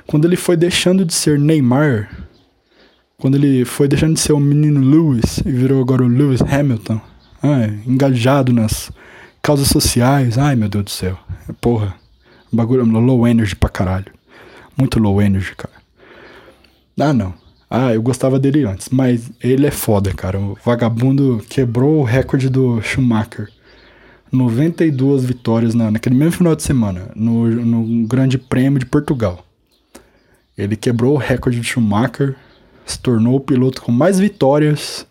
Quando ele foi deixando de ser Neymar. Quando ele foi deixando de ser o menino Lewis e virou agora o Lewis Hamilton Ai, engajado nas causas sociais. Ai, meu Deus do céu. Porra, bagulho low energy pra caralho. Muito low energy, cara. Ah, não. Ah, eu gostava dele antes, mas ele é foda, cara. O vagabundo quebrou o recorde do Schumacher. 92 vitórias na, naquele mesmo final de semana, no, no Grande Prêmio de Portugal. Ele quebrou o recorde de Schumacher, se tornou o piloto com mais vitórias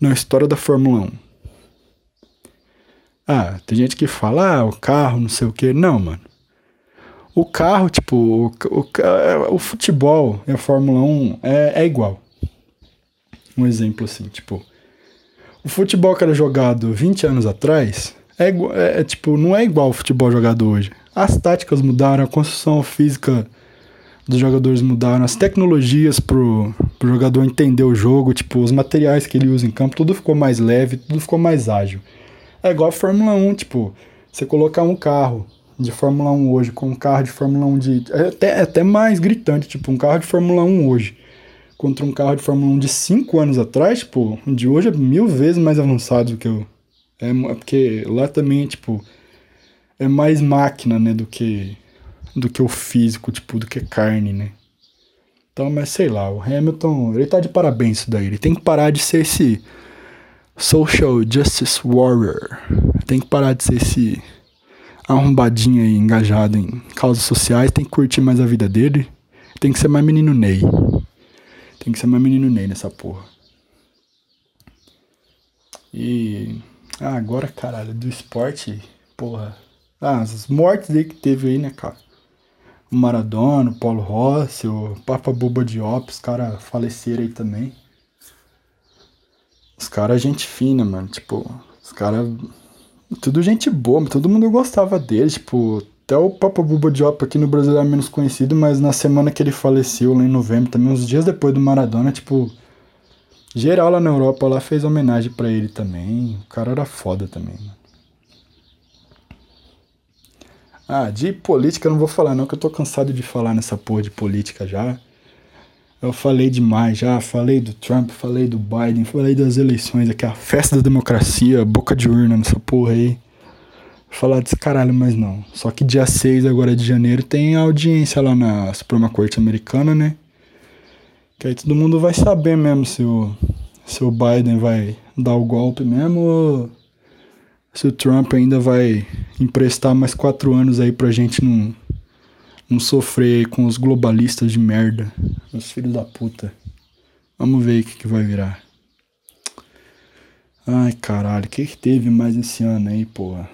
na história da Fórmula 1. Ah, tem gente que fala, ah, o carro, não sei o que. Não, mano. O carro, tipo, o, o, o futebol e a Fórmula 1 é, é igual. Um exemplo assim, tipo. O futebol que era jogado 20 anos atrás é, é, é, tipo, não é igual o futebol jogado hoje. As táticas mudaram, a construção física dos jogadores mudaram, as tecnologias pro, pro jogador entender o jogo, tipo, os materiais que ele usa em campo, tudo ficou mais leve, tudo ficou mais ágil. É igual a Fórmula 1, tipo, você colocar um carro de Fórmula 1 hoje com um carro de Fórmula 1 de. É até, é até mais gritante, tipo, um carro de Fórmula 1 hoje contra um carro de Fórmula 1 de 5 anos atrás, tipo, de hoje é mil vezes mais avançado do que o. É, é porque lá também, tipo, é mais máquina, né, do que do que o físico, tipo, do que carne, né? Então, mas sei lá, o Hamilton, ele tá de parabéns isso daí. Ele tem que parar de ser esse social justice warrior. Tem que parar de ser esse arrombadinho aí, engajado em causas sociais. Tem que curtir mais a vida dele. Tem que ser mais menino Ney. Tem que ser mais menino Ney nessa porra. E. Ah, agora, caralho, do esporte, porra. Ah, as mortes aí que teve aí, né, cara? O Maradona, o Paulo Rossi, o Papa Boba Diop, os caras faleceram aí também. Os caras, gente fina, mano. Tipo, os caras. Tudo gente boa, todo mundo gostava dele. Tipo, até o Papa Buba Diop aqui no Brasil é menos conhecido, mas na semana que ele faleceu, lá em novembro, também, uns dias depois do Maradona, tipo. Geral lá na Europa lá fez homenagem para ele também. O cara era foda também, mano. Ah, de política eu não vou falar não, que eu tô cansado de falar nessa porra de política já. Eu falei demais já, falei do Trump, falei do Biden, falei das eleições aqui, a festa da democracia, boca de urna nessa porra aí. Falar desse caralho, mas não. Só que dia 6 agora de janeiro tem audiência lá na Suprema Corte Americana, né? Que aí todo mundo vai saber mesmo se o, se o Biden vai dar o golpe mesmo ou se o Trump ainda vai emprestar mais quatro anos aí pra gente não, não sofrer com os globalistas de merda, os filhos da puta. Vamos ver o que, que vai virar. Ai, caralho, o que, que teve mais esse ano aí, porra?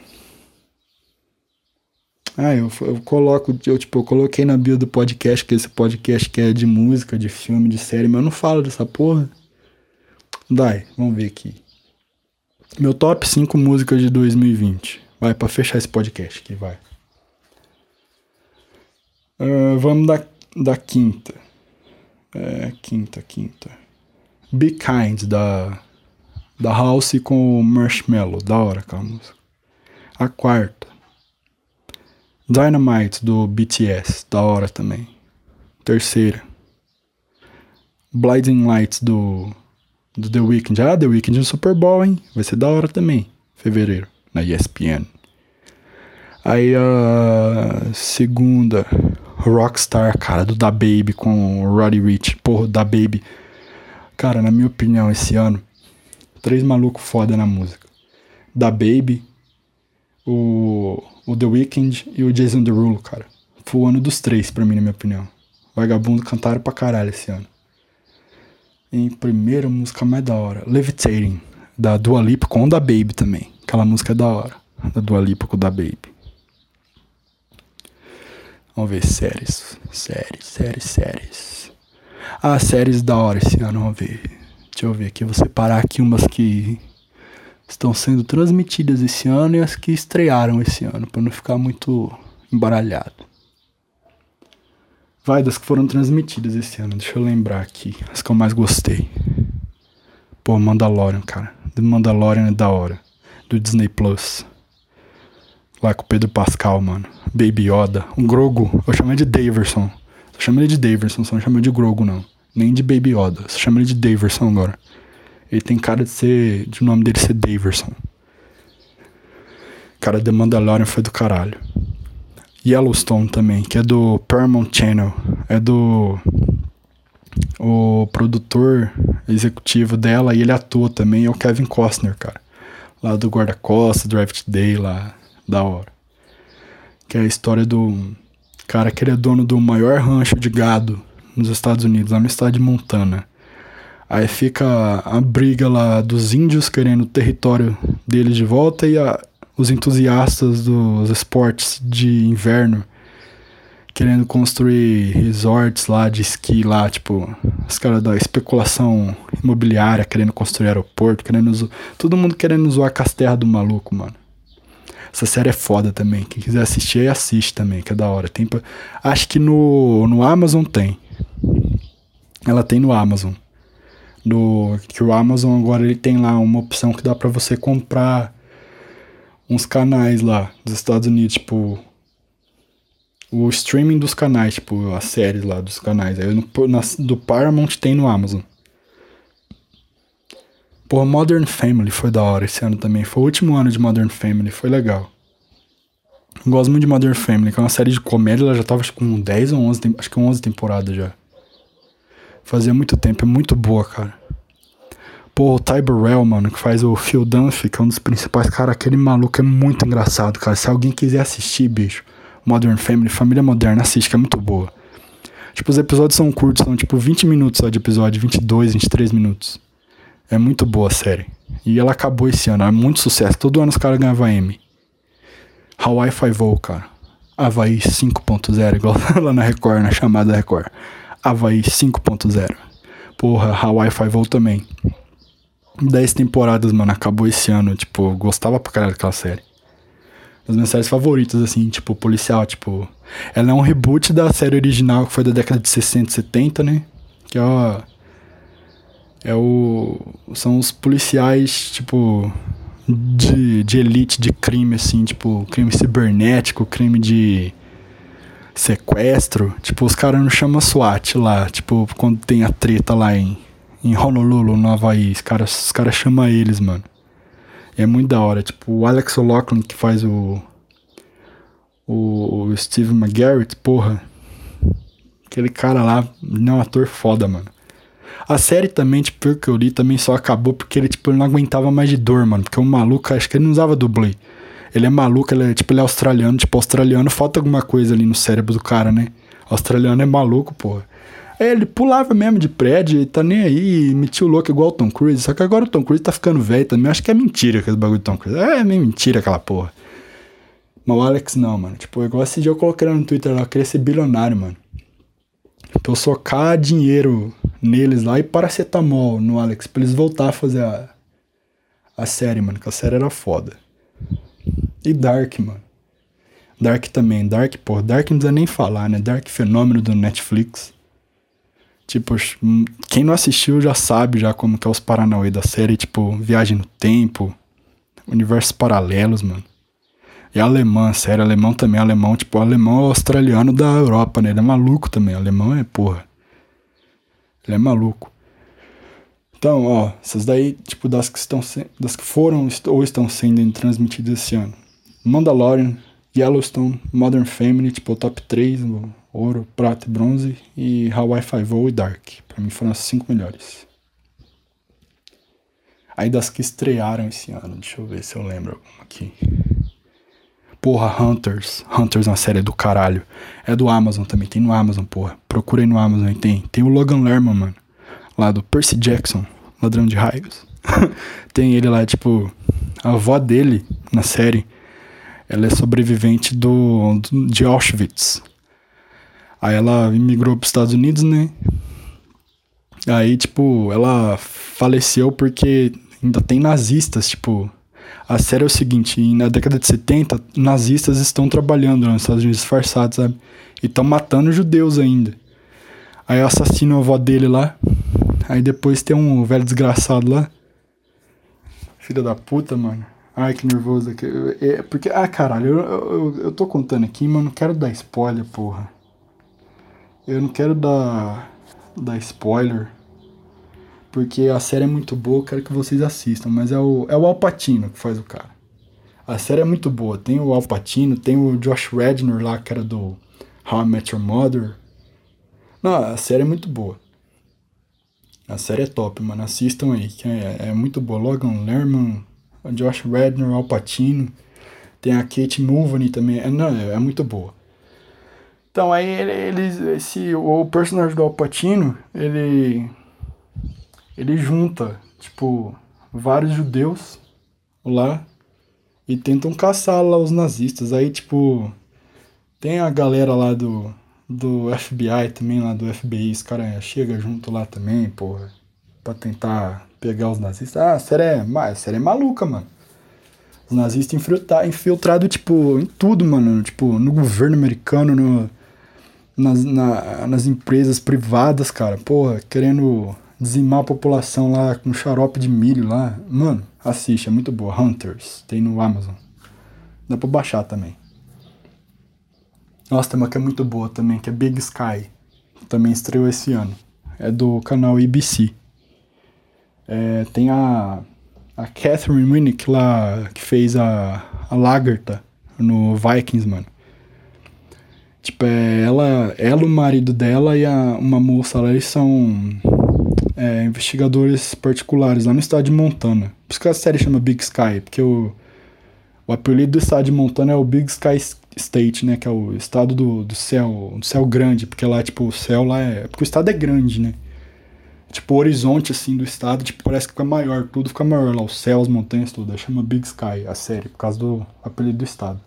Ah, eu, eu coloco, eu, tipo, eu coloquei na bio do podcast, que esse podcast que é de música, de filme, de série, mas eu não falo dessa porra. Dai, vamos ver aqui. Meu top 5 músicas de 2020. Vai, para fechar esse podcast aqui, vai. Uh, vamos da, da quinta. É, quinta, quinta. Be Kind, da, da House com Marshmallow. Da hora aquela música. A quarta. Dynamite, do BTS. Da hora também. Terceira. Blinding Lights, do do The Weeknd. Ah, The Weeknd no Super Bowl, hein? Vai ser da hora também. Fevereiro, na ESPN. Aí a segunda, Rockstar, cara, do Da Baby com o Roddy Rich. Porra, Da Baby. Cara, na minha opinião, esse ano, três malucos foda na música. Da Baby, o, o The Weeknd e o Jason Derulo, cara. Foi o ano dos três, pra mim, na minha opinião. Vagabundo cantaram pra caralho esse ano em primeira música mais da hora, Levitating, da Dua Lipa com da Baby também. Aquela música é da hora, da Dua Lipa com da Baby. Vamos ver séries, séries, séries, séries. Ah, séries da hora esse ano, vamos ver. Deixa eu ver aqui, vou separar aqui umas que estão sendo transmitidas esse ano e as que estrearam esse ano, para não ficar muito embaralhado. Vai, das que foram transmitidas esse ano, deixa eu lembrar aqui. As que eu mais gostei. Pô, Mandalorian, cara. The Mandalorian é da hora. Do Disney Plus. Lá com o Pedro Pascal, mano. Baby Yoda. O Grogu. Eu chamo ele de Daverson. Eu chamo ele de Daverson, só não chamo ele de Grogu, não. Nem de Baby Yoda. Eu chamo ele de Daverson agora. Ele tem cara de ser. de nome dele ser Daverson. Cara, The Mandalorian foi do caralho. Yellowstone também, que é do Paramount Channel. É do o produtor executivo dela e ele atua também, é o Kevin Costner, cara. Lá do Guarda-Costas, Draft Day, lá, da hora. Que é a história do cara que ele é dono do maior rancho de gado nos Estados Unidos, lá no estado de Montana. Aí fica a briga lá dos índios querendo o território deles de volta e a, os entusiastas dos esportes de inverno querendo construir resorts lá de esqui lá, tipo, os caras da especulação imobiliária querendo construir aeroporto, querendo zo... todo mundo querendo zoar a terras do maluco, mano. Essa série é foda também. Quem quiser assistir assiste também, que é da hora. Tem pra... Acho que no, no Amazon tem. Ela tem no Amazon. Do que o Amazon agora ele tem lá uma opção que dá para você comprar uns canais lá dos Estados Unidos, tipo. O streaming dos canais, tipo, as séries lá dos canais. Aí no, na, do Paramount tem no Amazon. Pô, Modern Family foi da hora esse ano também. Foi o último ano de Modern Family, foi legal. Gosto muito de Modern Family, que é uma série de comédia, ela já tava acho, com 10 ou 11, acho que 11 temporadas já. Fazia muito tempo, é muito boa, cara. Pô, o Ty Burrell, mano, que faz o Phil Dunphy, que é um dos principais, cara, aquele maluco é muito engraçado, cara. Se alguém quiser assistir, bicho, Modern Family, Família Moderna, assiste, que é muito boa. Tipo, os episódios são curtos, são tipo 20 minutos só de episódio, 22, 23 minutos. É muito boa a série. E ela acabou esse ano, é muito sucesso. Todo ano os caras ganhavam M. Hawaii Five-O, cara. Havaí 5.0, igual [LAUGHS] lá na Record, na chamada Record. Havaí 5.0. Porra, Hawaii Five-O também. 10 temporadas, mano, acabou esse ano. Tipo, gostava pra caralho daquela série. Das minhas séries favoritas, assim, tipo, policial, tipo. Ela é um reboot da série original que foi da década de 60, 70, né? Que é o. É o. São os policiais, tipo de, de elite de crime, assim, tipo, crime cibernético, crime de sequestro. Tipo, os caras não chamam SWAT lá, tipo, quando tem a treta lá em, em Honolulu, no Havaí, os caras os cara chamam eles, mano. É muito da hora. Tipo, o Alex O'Loughlin, que faz o, o, o Steve McGarrett, porra. Aquele cara lá, não é um ator foda, mano. A série também, tipo, pelo que eu li, também só acabou porque ele, tipo, ele não aguentava mais de dor, mano. Porque o maluco, acho que ele não usava dublê. Ele é maluco, ele é, tipo, ele é australiano, tipo, australiano falta alguma coisa ali no cérebro do cara, né? Australiano é maluco, porra. Aí ele pulava mesmo de prédio e tá nem aí, metia o louco igual o Tom Cruise. Só que agora o Tom Cruise tá ficando velho também. Acho que é mentira aquele bagulho do Tom Cruise. É meio mentira aquela porra. Mas o Alex não, mano. Tipo, igual esse dia eu coloquei no Twitter lá, eu queria ser bilionário, mano. Eu socar dinheiro neles lá e paracetamol no Alex, pra eles voltar a fazer a, a série, mano, que a série era foda. E Dark, mano. Dark também. Dark, pô, Dark não precisa nem falar, né? Dark fenômeno do Netflix. Tipo, quem não assistiu já sabe já como que é os Paranauê da série, tipo, viagem no tempo, universos paralelos, mano. E alemã, sério, alemão também, alemão, tipo, alemão é australiano da Europa, né? Ele é maluco também, alemão é porra. Ele é maluco. Então, ó, essas daí, tipo, das que estão das que foram ou estão sendo transmitidas esse ano. Mandalorian, Yellowstone, Modern Family, tipo, o top 3, ouro, prata e bronze, e Hawaii Five-O e Dark. Pra mim foram as 5 melhores. Aí das que estrearam esse ano, deixa eu ver se eu lembro alguma aqui. Porra, Hunters. Hunters é uma série do caralho. É do Amazon também, tem no Amazon, porra. Procurei no Amazon e tem. Tem o Logan Lerman, mano. Lá do Percy Jackson, ladrão de raios. [LAUGHS] tem ele lá, tipo. A avó dele na série. Ela é sobrevivente do, do de Auschwitz. Aí ela imigrou para os Estados Unidos, né? Aí, tipo, ela faleceu porque ainda tem nazistas, tipo, a série é o seguinte, na década de 70, nazistas estão trabalhando nos Estados Unidos disfarçados, sabe? E estão matando judeus ainda. Aí assassinam a avó dele lá. Aí depois tem um velho desgraçado lá. Filho da puta, mano. Ai, que nervoso aqui. É, porque, ah, caralho, eu, eu, eu tô contando aqui, mas eu não quero dar spoiler, porra. Eu não quero dar, dar spoiler porque a série é muito boa, quero que vocês assistam, mas é o, é o Alpatino que faz o cara. A série é muito boa, tem o Alpatino, tem o Josh Rednor lá, que era do How I Met Your Mother. Não, a série é muito boa. A série é top, mano, assistam aí, que é, é muito boa. Logan Lerman, Josh Rednor, Alpatino, tem a Kate Mulvaney também, é, não, é, é muito boa. Então aí eles, esse, o personagem do Alpatino, ele ele junta, tipo, vários judeus lá e tentam caçar lá os nazistas. Aí, tipo, tem a galera lá do, do FBI também, lá do FBI, os caras chegam junto lá também, porra, pra tentar pegar os nazistas. Ah, a série é, a série é maluca, mano. Os nazistas infiltrados, tipo, em tudo, mano. Tipo, no governo americano, no, nas, na, nas empresas privadas, cara. Porra, querendo dizimar a população lá com xarope de milho lá. Mano, assiste, é muito boa. Hunters, tem no Amazon. Dá pra baixar também. Nossa, tem uma que é muito boa também, que é Big Sky. Também estreou esse ano. É do canal IBC. É, tem a, a Catherine Winnick lá, que fez a, a Lagertha no Vikings, mano. Tipo, é, ela, ela, o marido dela e a, uma moça lá, eles são é, investigadores particulares lá no estado de Montana. Por isso que a série chama Big Sky, porque o, o apelido do estado de Montana é o Big Sky State, né? Que é o estado do, do céu, do céu grande, porque lá, tipo, o céu lá é... Porque o estado é grande, né? Tipo, o horizonte, assim, do estado, tipo, parece que fica maior, tudo fica maior lá, os céus, as montanhas, tudo. Aí chama Big Sky, a série, por causa do apelido do estado.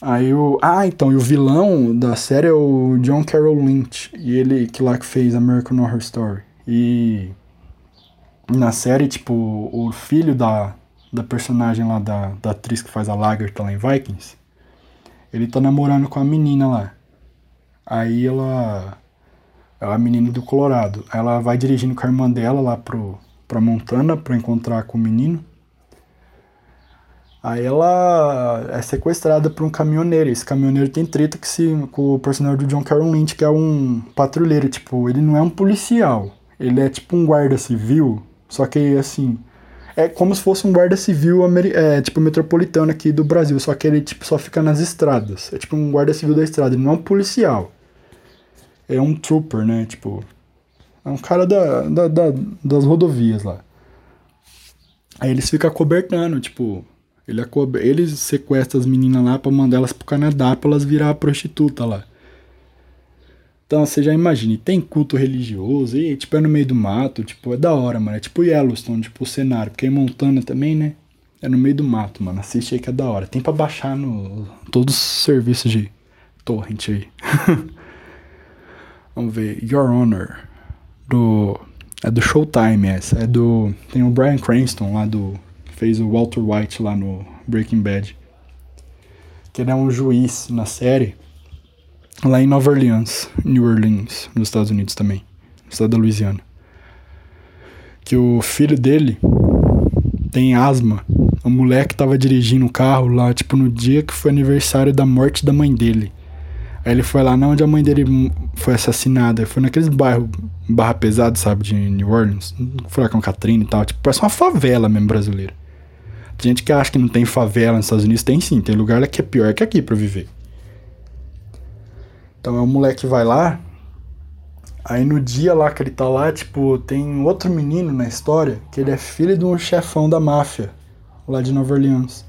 Aí o. Ah, então, e o vilão da série é o John Carroll Lynch. E ele que lá que fez American Horror Story. E. Na série, tipo, o filho da, da personagem lá, da, da atriz que faz a Lagertha lá em Vikings, ele tá namorando com a menina lá. Aí ela. É a menina do Colorado. Ela vai dirigindo com a irmã dela lá pro, pra Montana pra encontrar com o menino. Aí ela é sequestrada por um caminhoneiro. Esse caminhoneiro tem treta que se, com o personagem do John Carroll Lynch, que é um patrulheiro. Tipo, ele não é um policial. Ele é tipo um guarda civil. Só que, assim, é como se fosse um guarda civil é, tipo metropolitano aqui do Brasil. Só que ele tipo, só fica nas estradas. É tipo um guarda civil da estrada. Ele não é um policial. É um trooper, né? Tipo, é um cara da, da, da das rodovias lá. Aí eles ficam cobertando, tipo ele, ele sequestra as meninas lá pra mandar elas pro Canadá pra elas virar prostituta lá. Então você já imagine, tem culto religioso e tipo é no meio do mato, tipo, é da hora, mano. É tipo Yellowstone, tipo o cenário, porque em Montana também, né? É no meio do mato, mano. Assiste aí que é da hora. Tem pra baixar no todos os serviços de torrent aí. [LAUGHS] Vamos ver. Your Honor. Do. É do Showtime essa. É do. Tem o Brian Cranston lá do fez o Walter White lá no Breaking Bad. Que ele é um juiz na série, lá em Nova Orleans, New Orleans, nos Estados Unidos também, no estado da Louisiana. Que o filho dele tem asma. O moleque tava dirigindo o carro lá, tipo, no dia que foi aniversário da morte da mãe dele. Aí ele foi lá na onde a mãe dele foi assassinada. Foi naqueles bairros barra pesado, sabe, de New Orleans. Furacão Katrina e tal. Tipo, parece uma favela mesmo brasileira. Tem gente que acha que não tem favela nos Estados Unidos, tem sim, tem lugar que é pior que aqui para viver. Então é um moleque vai lá, aí no dia lá que ele tá lá, tipo, tem outro menino na história, que ele é filho de um chefão da máfia, lá de Nova Orleans.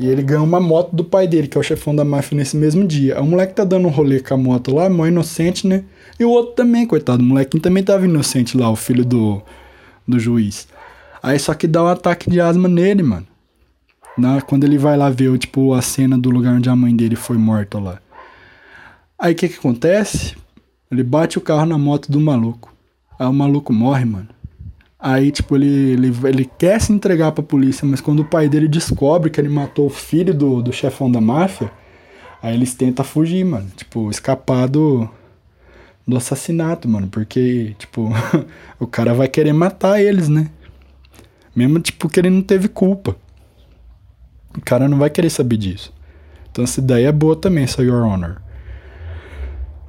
E ele ganha uma moto do pai dele, que é o chefão da máfia, nesse mesmo dia. O moleque tá dando um rolê com a moto lá, mó inocente, né? E o outro também, coitado, o molequinho também tava inocente lá, o filho do, do juiz. Aí só que dá um ataque de asma nele, mano. Na, quando ele vai lá ver, tipo, a cena do lugar onde a mãe dele foi morta lá. Aí o que que acontece? Ele bate o carro na moto do maluco. Aí o maluco morre, mano. Aí, tipo, ele, ele, ele quer se entregar pra polícia, mas quando o pai dele descobre que ele matou o filho do, do chefão da máfia, aí eles tentam fugir, mano. Tipo, escapar do, do assassinato, mano. Porque, tipo, [LAUGHS] o cara vai querer matar eles, né? Mesmo, tipo, que ele não teve culpa. O cara não vai querer saber disso. Então essa ideia é boa também, essa Your Honor.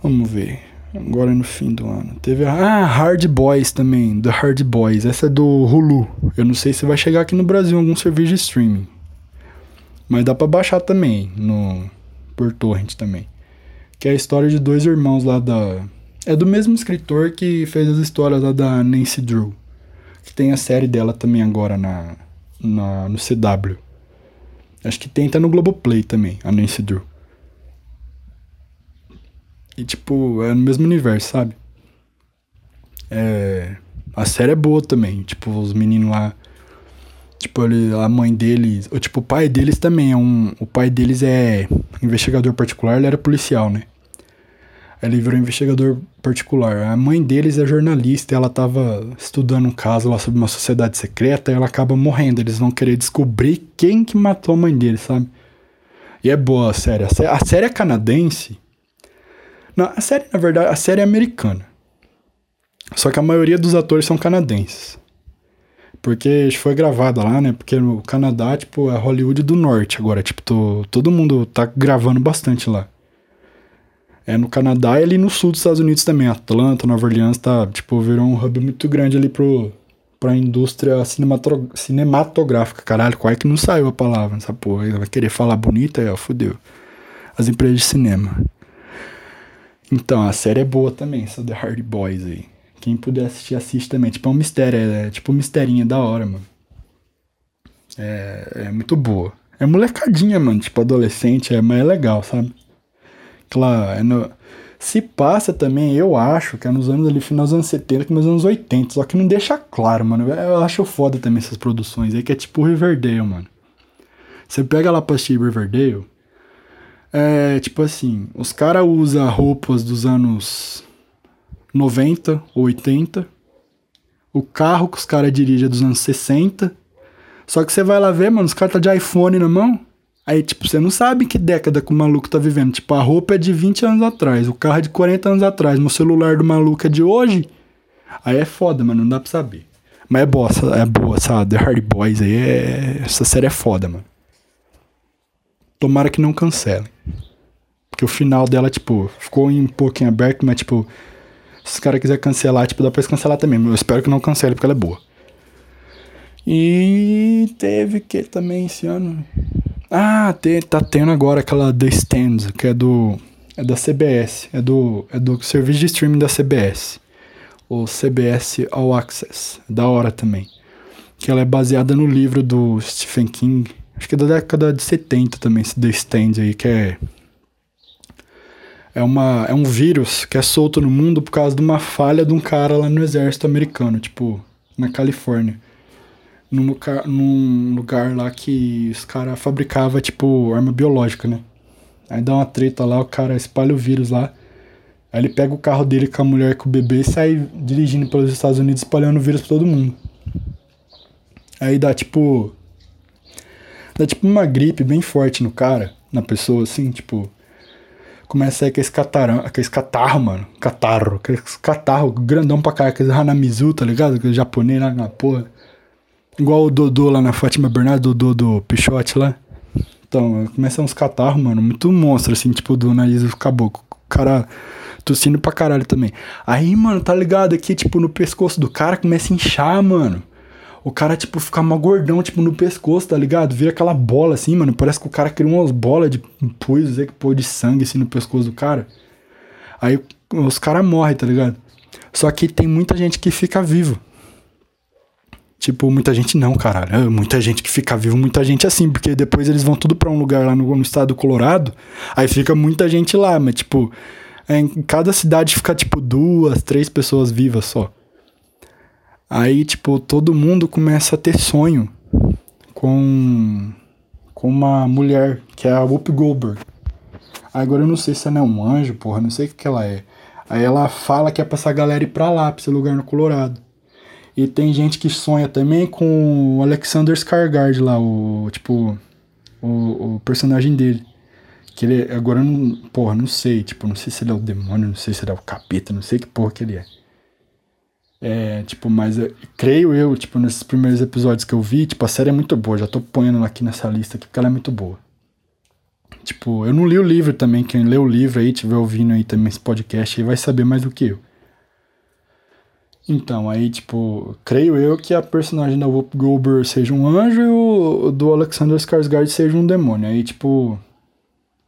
Vamos ver. Agora no fim do ano. Teve a ah, Hard Boys também, do Hard Boys. Essa é do Hulu. Eu não sei se vai chegar aqui no Brasil em algum serviço de streaming. Mas dá para baixar também no por torrent também. Que é a história de dois irmãos lá da é do mesmo escritor que fez as histórias lá da Nancy Drew. Que tem a série dela também agora na, na no CW. Acho que tem, tá no Globoplay também, a Nancy Drew. E, tipo, é no mesmo universo, sabe? É... A série é boa também. Tipo, os meninos lá... Tipo, ele, a mãe deles... Ou, tipo, o pai deles também é um... O pai deles é investigador particular, ele era policial, né? Ele virou investigador particular. A mãe deles é jornalista, ela tava estudando um caso lá sobre uma sociedade secreta e ela acaba morrendo. Eles vão querer descobrir quem que matou a mãe deles, sabe? E é boa a série. A, sé a série é canadense. Não, a série, na verdade, a série é americana. Só que a maioria dos atores são canadenses. Porque foi gravada lá, né? Porque no Canadá, tipo, é Hollywood do Norte agora. Tipo, tô, todo mundo tá gravando bastante lá. É no Canadá e ali no sul dos Estados Unidos também. Atlanta, Nova Orleans, tá, tipo, virou um hub muito grande ali pro, pra indústria cinematográfica. Caralho, quase que não saiu a palavra nessa porra. Vai querer falar bonita, é, fudeu. As empresas de cinema. Então, a série é boa também, essa The Hard Boys aí. Quem puder assistir, assiste também. Tipo, é um mistério, é, é tipo um misterinho da hora, mano. É, é muito boa. É molecadinha, mano, tipo adolescente, é, mas é legal, sabe? Claro, é se passa também, eu acho, que é nos anos ali, final dos anos 70, que nos anos 80, só que não deixa claro, mano. Eu acho foda também essas produções aí, que é tipo Riverdale, mano. Você pega lá pra assistir Riverdale, é tipo assim, os caras usam roupas dos anos 90 ou 80, o carro que os caras dirigem é dos anos 60, só que você vai lá ver, mano, os caras tá de iPhone na mão. Aí, tipo, você não sabe que década que o maluco tá vivendo. Tipo, a roupa é de 20 anos atrás, o carro é de 40 anos atrás, meu celular do maluco é de hoje. Aí é foda, mano, não dá pra saber. Mas é boa, é boa, sabe? The Hard Boys aí é. Essa série é foda, mano. Tomara que não cancele. Porque o final dela, tipo, ficou um pouquinho aberto, mas, tipo, se os caras quiserem cancelar, tipo, dá pra cancelar também. Mas eu espero que não cancele, porque ela é boa. E teve que também esse ano. Ah, te, tá tendo agora aquela The Stand, que é do. É da CBS. É do, é do serviço de streaming da CBS. O CBS All Access. Da hora também. Que ela é baseada no livro do Stephen King. Acho que é da década de 70 também, esse The Stand aí, que é. É, uma, é um vírus que é solto no mundo por causa de uma falha de um cara lá no exército americano, tipo, na Califórnia num lugar, num lugar lá que os caras fabricavam, tipo, arma biológica, né? Aí dá uma treta lá, o cara espalha o vírus lá. Aí ele pega o carro dele com a mulher e com o bebê e sai dirigindo pelos Estados Unidos espalhando o vírus pra todo mundo. Aí dá tipo. Dá tipo uma gripe bem forte no cara, na pessoa, assim, tipo. Começa a aquele catarão, aquele catarro, mano. Catarro, aquele catarro grandão pra cá, aquele Hanamizu, tá ligado? Aquele japonês lá na porra. Igual o Dodô lá na Fátima Bernardo, Dodô do Pichote lá. Então, começa uns catarros, mano, muito monstro, assim, tipo, do nariz do caboclo. O cara tossindo pra caralho também. Aí, mano, tá ligado? Aqui, tipo, no pescoço do cara começa a inchar, mano. O cara, tipo, fica mal gordão, tipo, no pescoço, tá ligado? Vira aquela bola, assim, mano. Parece que o cara criou umas bolas de pus, que pôr de sangue, assim, no pescoço do cara. Aí os caras morrem, tá ligado? Só que tem muita gente que fica vivo. Tipo, muita gente não, caralho. É, muita gente que fica vivo, muita gente assim, porque depois eles vão tudo para um lugar lá no, no, estado do Colorado, aí fica muita gente lá, mas tipo, é, em cada cidade fica tipo duas, três pessoas vivas só. Aí, tipo, todo mundo começa a ter sonho com, com uma mulher, que é a Whoop Goldberg. Agora eu não sei se ela é um anjo, porra, não sei o que, que ela é. Aí ela fala que é pra essa galera ir pra lá, pra esse lugar no Colorado. E tem gente que sonha também com o Alexander Skarsgård lá, o tipo o, o personagem dele. Que ele agora não, porra, não sei, tipo, não sei se ele é o demônio, não sei se ele é o capeta, não sei que porra que ele é. É, tipo, mas eu, creio eu, tipo, nesses primeiros episódios que eu vi, tipo, a série é muito boa, já tô ponhando aqui nessa lista aqui porque ela é muito boa. Tipo, eu não li o livro também, quem lê o livro aí, tiver ouvindo aí também esse podcast aí vai saber mais do que eu. Então, aí, tipo, creio eu que a personagem da Whoop Goldberg seja um anjo e o do Alexander Skarsgård seja um demônio. Aí, tipo,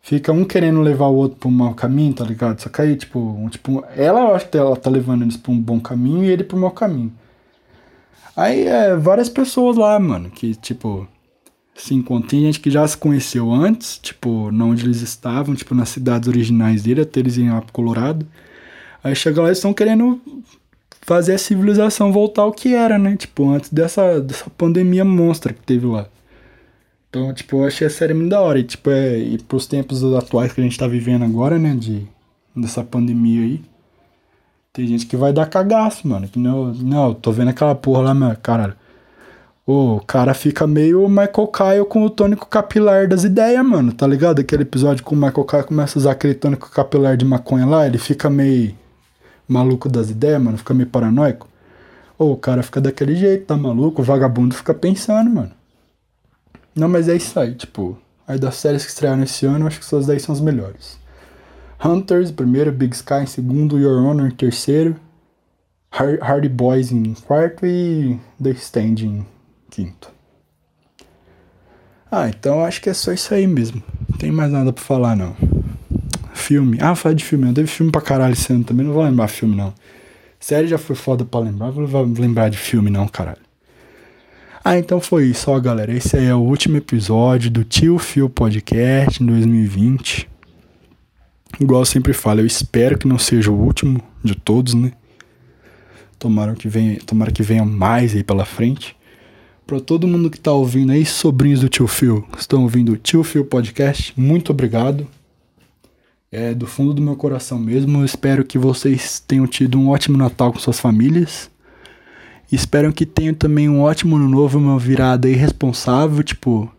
fica um querendo levar o outro pra um mau caminho, tá ligado? Só que aí, tipo, um, tipo ela eu acho que ela tá levando eles pra um bom caminho e ele pro mau caminho. Aí, é, várias pessoas lá, mano, que, tipo, se encontram. Tem gente que já se conheceu antes, tipo, não onde eles estavam, tipo, nas cidades originais dele, até eles irem lá pro Colorado. Aí chega lá e estão querendo fazer a civilização voltar ao que era, né? Tipo, antes dessa, dessa pandemia monstra que teve lá. Então, tipo, eu achei a série muito da hora. E, tipo, é, e pros tempos atuais que a gente tá vivendo agora, né? De, dessa pandemia aí. Tem gente que vai dar cagaço, mano. Que não, não, tô vendo aquela porra lá, meu, caralho. O cara fica meio Michael Kyle com o tônico capilar das ideias, mano. Tá ligado? Aquele episódio que o Michael Kyle começa a usar aquele tônico capilar de maconha lá, ele fica meio maluco das ideias, mano, fica meio paranoico. Ou o cara fica daquele jeito, tá maluco, o vagabundo fica pensando, mano. Não, mas é isso aí, tipo. Aí das séries que estrearam esse ano, acho que essas daí são as melhores. Hunters, primeiro, Big Sky em segundo, Your Honor em terceiro, Hardy Boys em quarto e The Stand em quinto. Ah, então acho que é só isso aí mesmo. Não tem mais nada pra falar, não. Filme. Ah, falar de filme. Não teve filme pra caralho esse ano também. Não vou lembrar filme, não. Série já foi foda pra lembrar. Não vou lembrar de filme, não, caralho. Ah, então foi isso, ó, galera. Esse aí é o último episódio do Tio Fio Podcast em 2020. Igual eu sempre falo, eu espero que não seja o último de todos, né? Tomara que venha, tomara que venha mais aí pela frente. Para todo mundo que tá ouvindo aí, sobrinhos do Tio Phil, estão ouvindo o Tio Phil Podcast, muito obrigado. É do fundo do meu coração mesmo. Espero que vocês tenham tido um ótimo Natal com suas famílias. espero que tenham também um ótimo ano novo, uma virada irresponsável, tipo.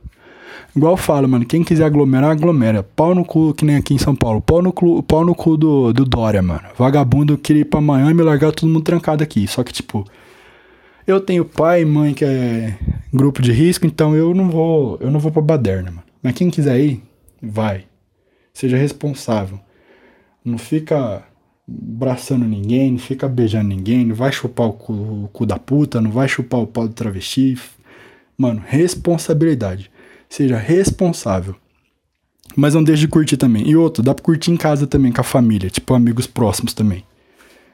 Igual eu falo, mano, quem quiser aglomerar, aglomera. Pau no cu, que nem aqui em São Paulo. Pau no cu, pau no cu do, do Dória, mano. Vagabundo queria ir pra Miami e largar todo mundo trancado aqui. Só que, tipo, eu tenho pai e mãe que é grupo de risco, então eu não vou, eu não vou pra baderna, mano. Mas quem quiser ir, vai. Seja responsável. Não fica abraçando ninguém, não fica beijando ninguém, não vai chupar o cu, o cu da puta, não vai chupar o pau do travesti. Mano, responsabilidade. Seja responsável. Mas não deixe de curtir também. E outro, dá pra curtir em casa também, com a família. Tipo, amigos próximos também.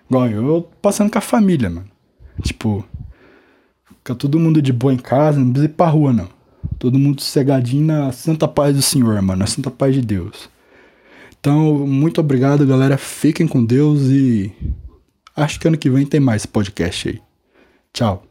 Igual eu, eu passando com a família, mano. Tipo, Fica todo mundo de boa em casa, não precisa ir pra rua, não. Todo mundo sossegadinho na santa paz do Senhor, mano, na santa paz de Deus. Então, muito obrigado, galera. Fiquem com Deus e acho que ano que vem tem mais podcast aí. Tchau.